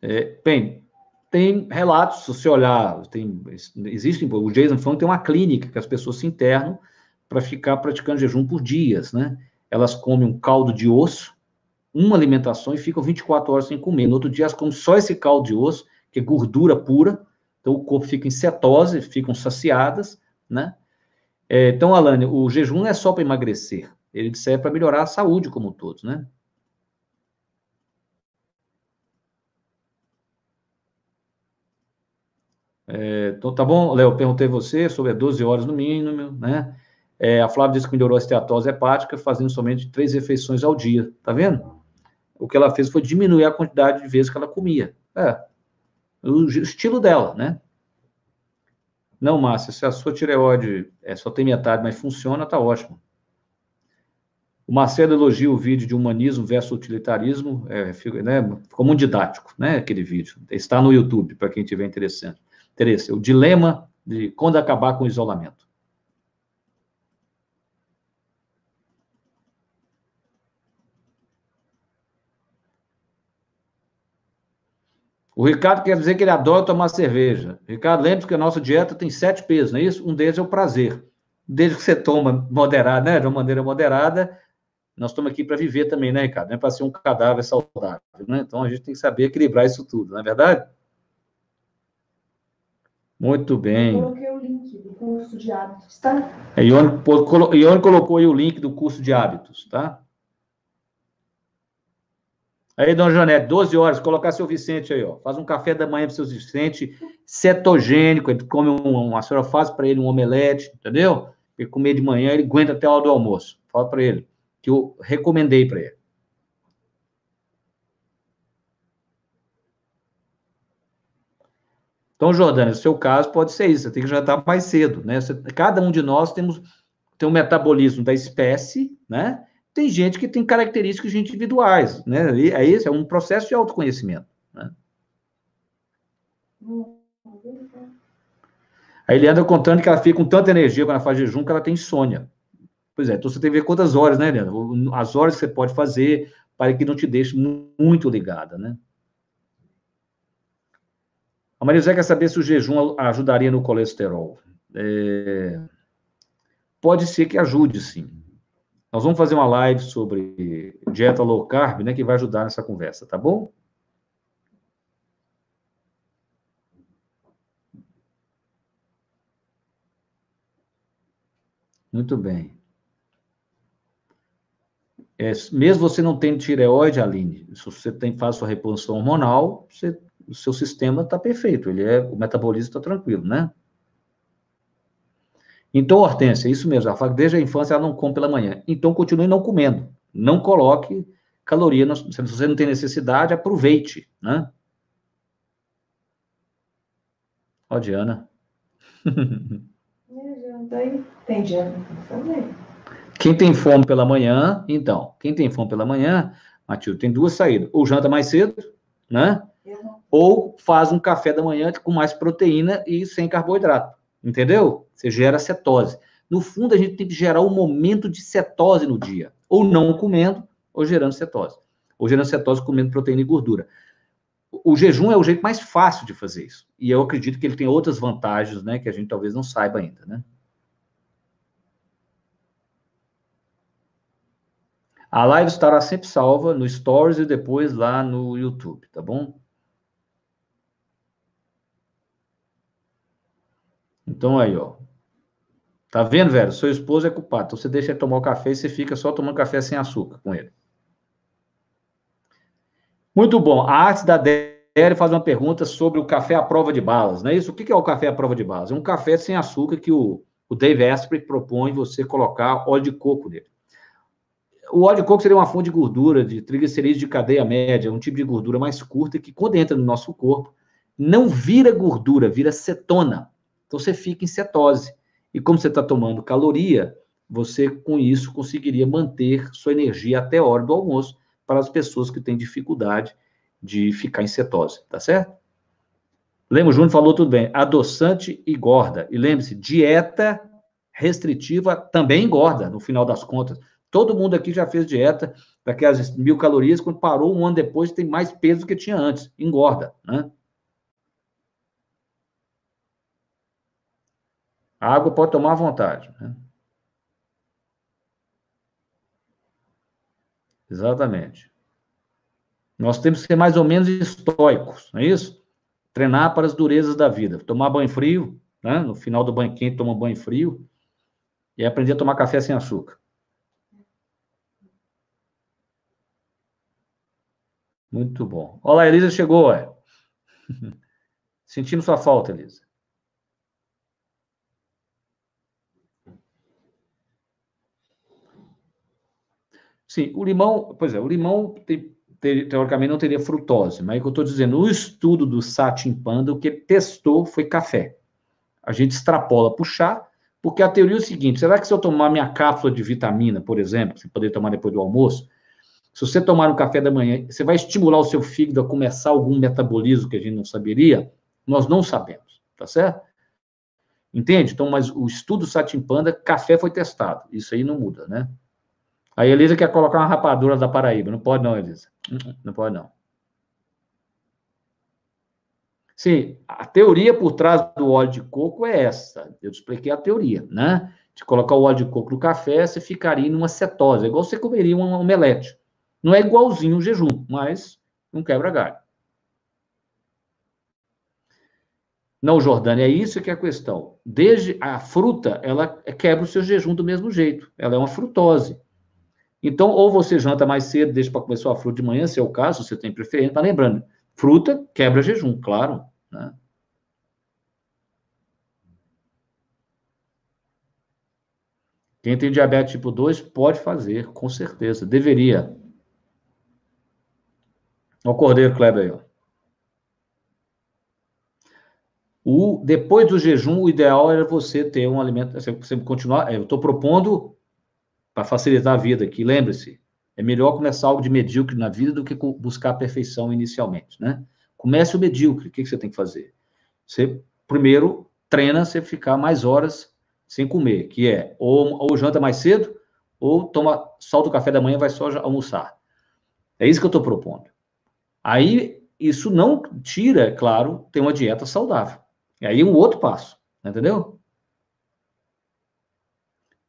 É, bem, tem relatos, se você olhar, tem, existem, o Jason Fung tem uma clínica que as pessoas se internam para ficar praticando jejum por dias, né? Elas comem um caldo de osso, uma alimentação e ficam 24 horas sem comer. No outro dia, elas comem só esse caldo de osso, que é gordura pura, então o corpo fica em cetose, ficam saciadas, né? É, então, Alane, o jejum não é só para emagrecer, ele serve para melhorar a saúde como um todo, né? É, então, tá bom, Léo, perguntei você sobre 12 horas no mínimo, né? É, a Flávia disse que melhorou a esteatose hepática fazendo somente três refeições ao dia. Tá vendo? O que ela fez foi diminuir a quantidade de vezes que ela comia. É. O estilo dela, né? Não, Márcia, se a sua tireoide é, só tem metade, mas funciona, tá ótimo. O Marcelo elogia o vídeo de humanismo versus utilitarismo, é, né, ficou muito didático, né, aquele vídeo. Está no YouTube, para quem tiver interessante. interesse. O dilema de quando acabar com o isolamento. O Ricardo quer dizer que ele adora tomar cerveja. Ricardo, lembre que a nossa dieta tem sete pesos, não é isso? Um deles é o prazer. Desde que você toma moderado, né? De uma maneira moderada, nós estamos aqui para viver também, né, Ricardo? Não é para ser um cadáver saudável, né? Então a gente tem que saber equilibrar isso tudo, não é verdade? Muito bem. Eu coloquei o link do curso de hábitos, tá? É, Ione colocou aí o link do curso de hábitos, tá? Aí, dona Janete, 12 horas, colocar seu Vicente aí, ó. Faz um café da manhã para seu Vicente, cetogênico, ele come um, a senhora faz para ele um omelete, entendeu? Ele comer de manhã, ele aguenta até a hora do almoço. Fala para ele, que eu recomendei para ele. Então, Jordânia, no seu caso pode ser isso, você tem que jantar mais cedo, né? Você, cada um de nós temos tem um metabolismo da espécie, né? Tem gente que tem características individuais, né? E é isso, é um processo de autoconhecimento. Né? A Eliana contando que ela fica com tanta energia quando ela faz jejum que ela tem insônia. Pois é, então você tem que ver quantas horas, né, Eliana? As horas que você pode fazer para que não te deixe muito ligada, né? A Maria José quer saber se o jejum ajudaria no colesterol. É... Pode ser que ajude, sim. Nós vamos fazer uma live sobre dieta low carb, né, que vai ajudar nessa conversa, tá bom? Muito bem. É, mesmo você não tendo tireoide, Aline, se você tem, faz sua reposição hormonal, você, o seu sistema está perfeito, ele é, o metabolismo está tranquilo, né? Então, Hortência, isso mesmo, ela fala que desde a infância ela não come pela manhã. Então, continue não comendo. Não coloque caloria, no, se você não tem necessidade, aproveite, né? Ó, Diana. Tem Diana Quem tem fome pela manhã, então, quem tem fome pela manhã, Matilde, tem duas saídas. Ou janta mais cedo, né? Ou faz um café da manhã com mais proteína e sem carboidrato. Entendeu? Você gera cetose. No fundo, a gente tem que gerar um momento de cetose no dia. Ou não comendo, ou gerando cetose. Ou gerando cetose comendo proteína e gordura. o jejum é o jeito mais fácil de fazer isso. E eu acredito que ele tem outras vantagens, né, que a gente talvez não saiba ainda, né? A live estará sempre salva no Stories e depois lá no YouTube, tá bom? Então aí, ó. Tá vendo, velho? Seu esposo é culpado. Então você deixa ele tomar o café e você fica só tomando café sem açúcar com ele. Muito bom. A arte da Dere faz uma pergunta sobre o café à prova de balas, não é isso? O que é o café à prova de balas? É um café sem açúcar que o, o Dave Asprey propõe você colocar óleo de coco nele. O óleo de coco seria uma fonte de gordura, de triglicerídeos de cadeia média, um tipo de gordura mais curta que, quando entra no nosso corpo, não vira gordura, vira cetona. Então você fica em cetose. E como você está tomando caloria, você com isso conseguiria manter sua energia até a hora do almoço para as pessoas que têm dificuldade de ficar em cetose, tá certo? O Júnior falou tudo bem, adoçante engorda. E lembre-se, dieta restritiva também engorda, no final das contas. Todo mundo aqui já fez dieta daquelas mil calorias, quando parou um ano depois tem mais peso do que tinha antes. Engorda, né? A água pode tomar à vontade. Né? Exatamente. Nós temos que ser mais ou menos estoicos, não é isso? Treinar para as durezas da vida. Tomar banho frio, né? no final do banho quente, toma banho frio. E aprender a tomar café sem açúcar. Muito bom. Olá, Elisa chegou, é. Sentindo sua falta, Elisa. Sim, o limão, pois é, o limão te, te, teoricamente não teria frutose, mas é o que eu estou dizendo, o estudo do Satin Panda, o que testou foi café. A gente extrapola para o chá, porque a teoria é o seguinte: será que se eu tomar minha cápsula de vitamina, por exemplo, você poder tomar depois do almoço, se você tomar no café da manhã, você vai estimular o seu fígado a começar algum metabolismo que a gente não saberia? Nós não sabemos, tá certo? Entende? Então, mas o estudo Satin Panda, café foi testado. Isso aí não muda, né? A Elisa quer colocar uma rapadura da Paraíba. Não pode não, Elisa. Não pode não. Sim, a teoria por trás do óleo de coco é essa. Eu expliquei a teoria, né? De colocar o óleo de coco no café, você ficaria numa cetose. É igual você comeria um omelete. Não é igualzinho o jejum, mas não quebra galho. Não, Jordânia, é isso que é a questão. Desde a fruta, ela quebra o seu jejum do mesmo jeito. Ela é uma frutose. Então, ou você janta mais cedo, deixa para comer sua fruta de manhã, se é o caso, você tem preferência. Mas lembrando, fruta quebra jejum, claro. Né? Quem tem diabetes tipo 2 pode fazer, com certeza, deveria. O Cordeiro Kleber aí, ó. O, depois do jejum, o ideal era você ter um alimento. Você continuar. Eu estou propondo para facilitar a vida aqui. Lembre-se, é melhor começar algo de medíocre na vida do que buscar a perfeição inicialmente, né? Comece o medíocre. O que, que você tem que fazer? Você, primeiro, treina você ficar mais horas sem comer, que é ou, ou janta mais cedo, ou toma, solta o café da manhã e vai só almoçar. É isso que eu estou propondo. Aí, isso não tira, claro, ter uma dieta saudável. E aí, um outro passo, entendeu?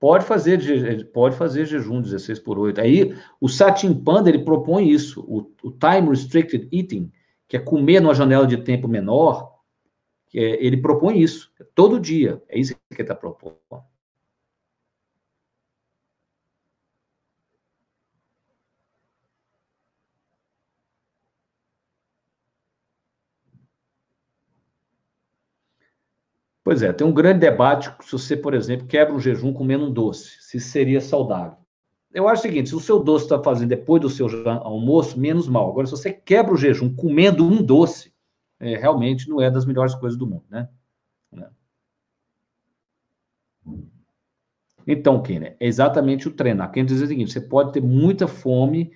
Pode fazer, pode fazer jejum 16 por 8. Aí, o Satin Panda, ele propõe isso, o, o Time Restricted Eating, que é comer numa janela de tempo menor, é, ele propõe isso, todo dia. É isso que ele está propondo. Pois é, tem um grande debate se você, por exemplo, quebra o jejum comendo um doce, se seria saudável. Eu acho o seguinte: se o seu doce está fazendo depois do seu almoço, menos mal. Agora, se você quebra o jejum comendo um doce, é, realmente não é das melhores coisas do mundo, né? É. Então, Kenner, é exatamente o treinar. Quem diz o seguinte: você pode ter muita fome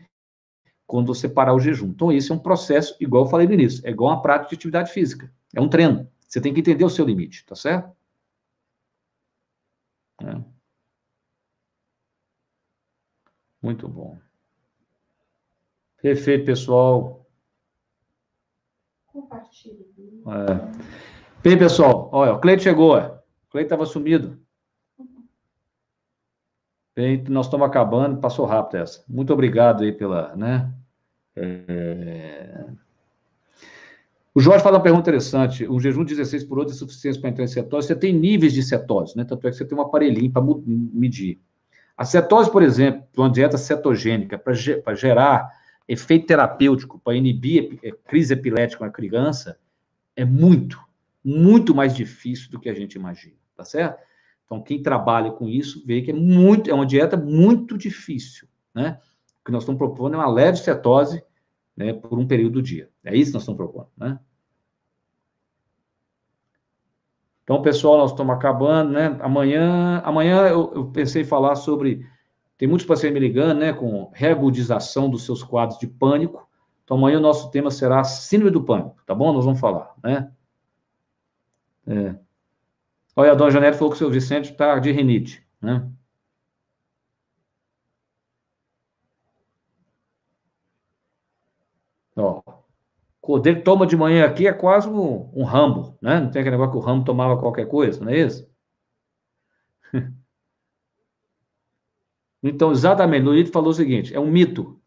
quando você parar o jejum. Então, isso é um processo, igual eu falei no início, é igual uma prática de atividade física. É um treino. Você tem que entender o seu limite, tá certo? É. Muito bom. Perfeito, pessoal. É. Bem, pessoal, olha, o Cleito chegou. O Cleito estava sumido. Bem, nós estamos acabando, passou rápido essa. Muito obrigado aí pela, né? É... O Jorge fala uma pergunta interessante. Um jejum de 16 por hora é suficiente para entrar em cetose? Você tem níveis de cetose, né? Tanto é que você tem um aparelhinho para medir. A cetose, por exemplo, uma dieta cetogênica, para gerar efeito terapêutico, para inibir é, crise epilética na criança, é muito, muito mais difícil do que a gente imagina, tá certo? Então, quem trabalha com isso vê que é muito, é uma dieta muito difícil, né? O que nós estamos propondo é uma leve cetose, né, por um período do dia. É isso que nós estamos propondo, né? Então, pessoal, nós estamos acabando, né? Amanhã, amanhã eu, eu, pensei em falar sobre. Tem muitos pacientes me ligando, né? Com reagudização dos seus quadros de pânico. Então, amanhã o nosso tema será síndrome do pânico, tá bom? Nós vamos falar, né? É. Olha, a dona Janete falou que o seu Vicente está de rinite, né? Ó, o dele toma de manhã aqui é quase um, um rambo, né? Não tem aquele negócio que o rambo tomava qualquer coisa, não é isso? Então, exatamente, Luiz falou o seguinte: é um mito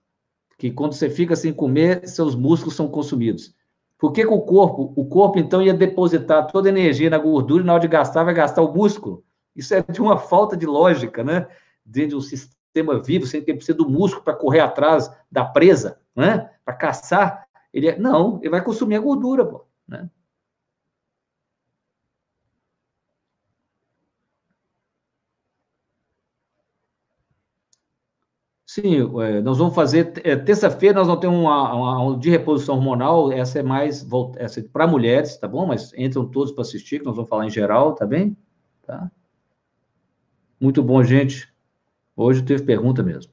que quando você fica sem comer, seus músculos são consumidos. Por que, que, o corpo, o corpo então ia depositar toda a energia na gordura e na hora de gastar vai gastar o músculo? Isso é de uma falta de lógica, né? Dentro de um sistema vivo, sem ter precisa do músculo para correr atrás da presa, né? Para caçar. Ele é, não, ele vai consumir a gordura, pô, né? Sim, é, nós vamos fazer. É, Terça-feira nós vamos ter uma, uma, uma, de reposição hormonal. Essa é mais é para mulheres, tá bom? Mas entram todos para assistir, que nós vamos falar em geral, tá bem? Tá? Muito bom, gente. Hoje teve pergunta mesmo.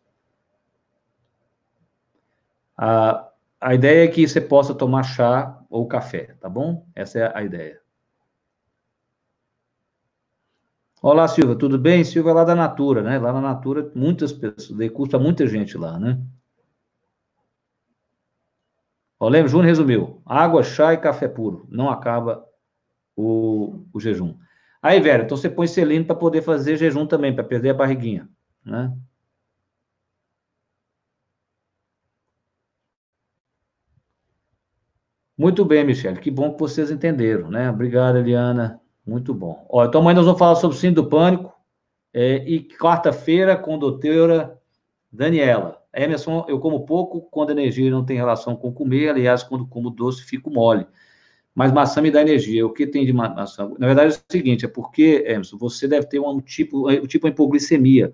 Ah, a ideia é que você possa tomar chá ou café, tá bom? Essa é a ideia. Olá, Silva, tudo bem? Silva é lá da Natura, né? Lá na Natura, muitas pessoas, custa muita gente lá, né? Lembra, Júnior resumiu: água, chá e café puro. Não acaba o, o jejum. Aí, velho, então você põe selino para poder fazer jejum também, para perder a barriguinha, né? Muito bem, Michele. Que bom que vocês entenderam, né? Obrigado, Eliana. Muito bom. Ó, então amanhã nós vamos falar sobre o síndrome do pânico. É, e quarta-feira com a doutora Daniela. Emerson, eu como pouco quando a energia não tem relação com comer. Aliás, quando como doce, fico mole. Mas maçã me dá energia. O que tem de maçã? Na verdade é o seguinte, é porque, Emerson, você deve ter um tipo, um tipo de hipoglicemia.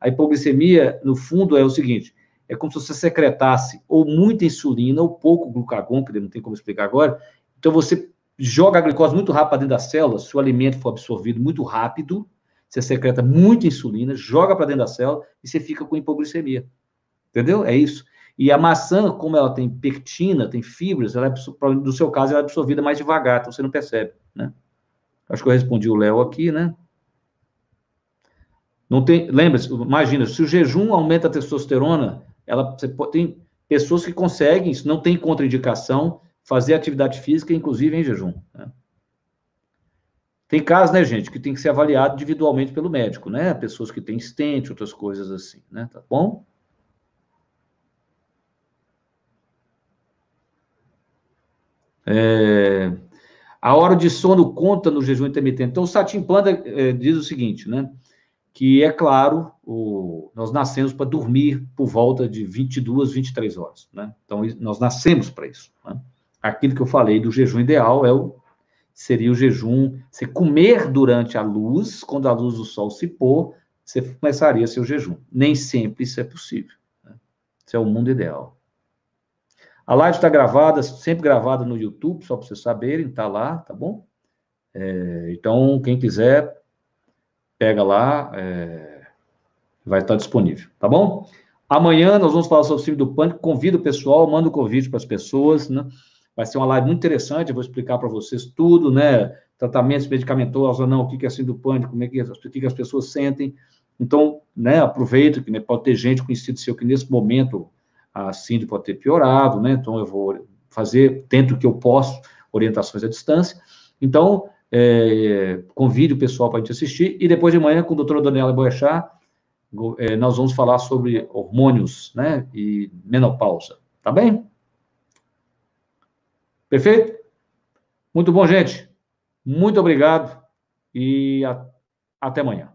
A hipoglicemia, no fundo, é o seguinte, é como se você secretasse ou muita insulina ou pouco glucagon, que não tem como explicar agora. Então você joga a glicose muito rápido dentro da célula, se o alimento for absorvido muito rápido, você secreta muita insulina, joga para dentro da célula e você fica com hipoglicemia. Entendeu? É isso. E a maçã, como ela tem pectina, tem fibras, ela é, no seu caso, ela é absorvida mais devagar, então você não percebe, né? Acho que eu respondi o Léo aqui, né? Não tem, lembra-se, imagina, se o jejum aumenta a testosterona, ela tem pessoas que conseguem, isso não tem contraindicação, fazer atividade física, inclusive em jejum. Né? Tem casos, né, gente, que tem que ser avaliado individualmente pelo médico, né? Pessoas que têm stent, outras coisas assim, né? Tá bom? É, a hora de sono conta no jejum intermitente. Então, o Satin Planta é, diz o seguinte, né? Que é claro, o, nós nascemos para dormir por volta de 22, 23 horas, né? Então, nós nascemos para isso. Né? Aquilo que eu falei do jejum ideal é o, seria o jejum, você comer durante a luz, quando a luz do sol se pôr, você começaria seu jejum. Nem sempre isso é possível. Né? Isso é o mundo ideal. A live está gravada, sempre gravada no YouTube, só para vocês saberem, está lá, tá bom? É, então, quem quiser, pega lá, é, vai estar disponível, tá bom? Amanhã nós vamos falar sobre o síndrome do pânico, convido o pessoal, mando o convite para as pessoas, né? Vai ser uma live muito interessante, eu vou explicar para vocês tudo, né? Tratamentos medicamentosos ou não, o que é síndrome do pânico, como é que, o que as pessoas sentem. Então, né, aproveito que né, pode ter gente conhecida seu que nesse momento a síndrome pode ter piorado, né? Então eu vou fazer, tento que eu posso, orientações à distância. Então, é, convide o pessoal para a gente assistir. E depois de manhã, com a doutora Daniela Boechat, é, nós vamos falar sobre hormônios né, e menopausa. Tá bem? Perfeito? Muito bom, gente. Muito obrigado e a, até amanhã.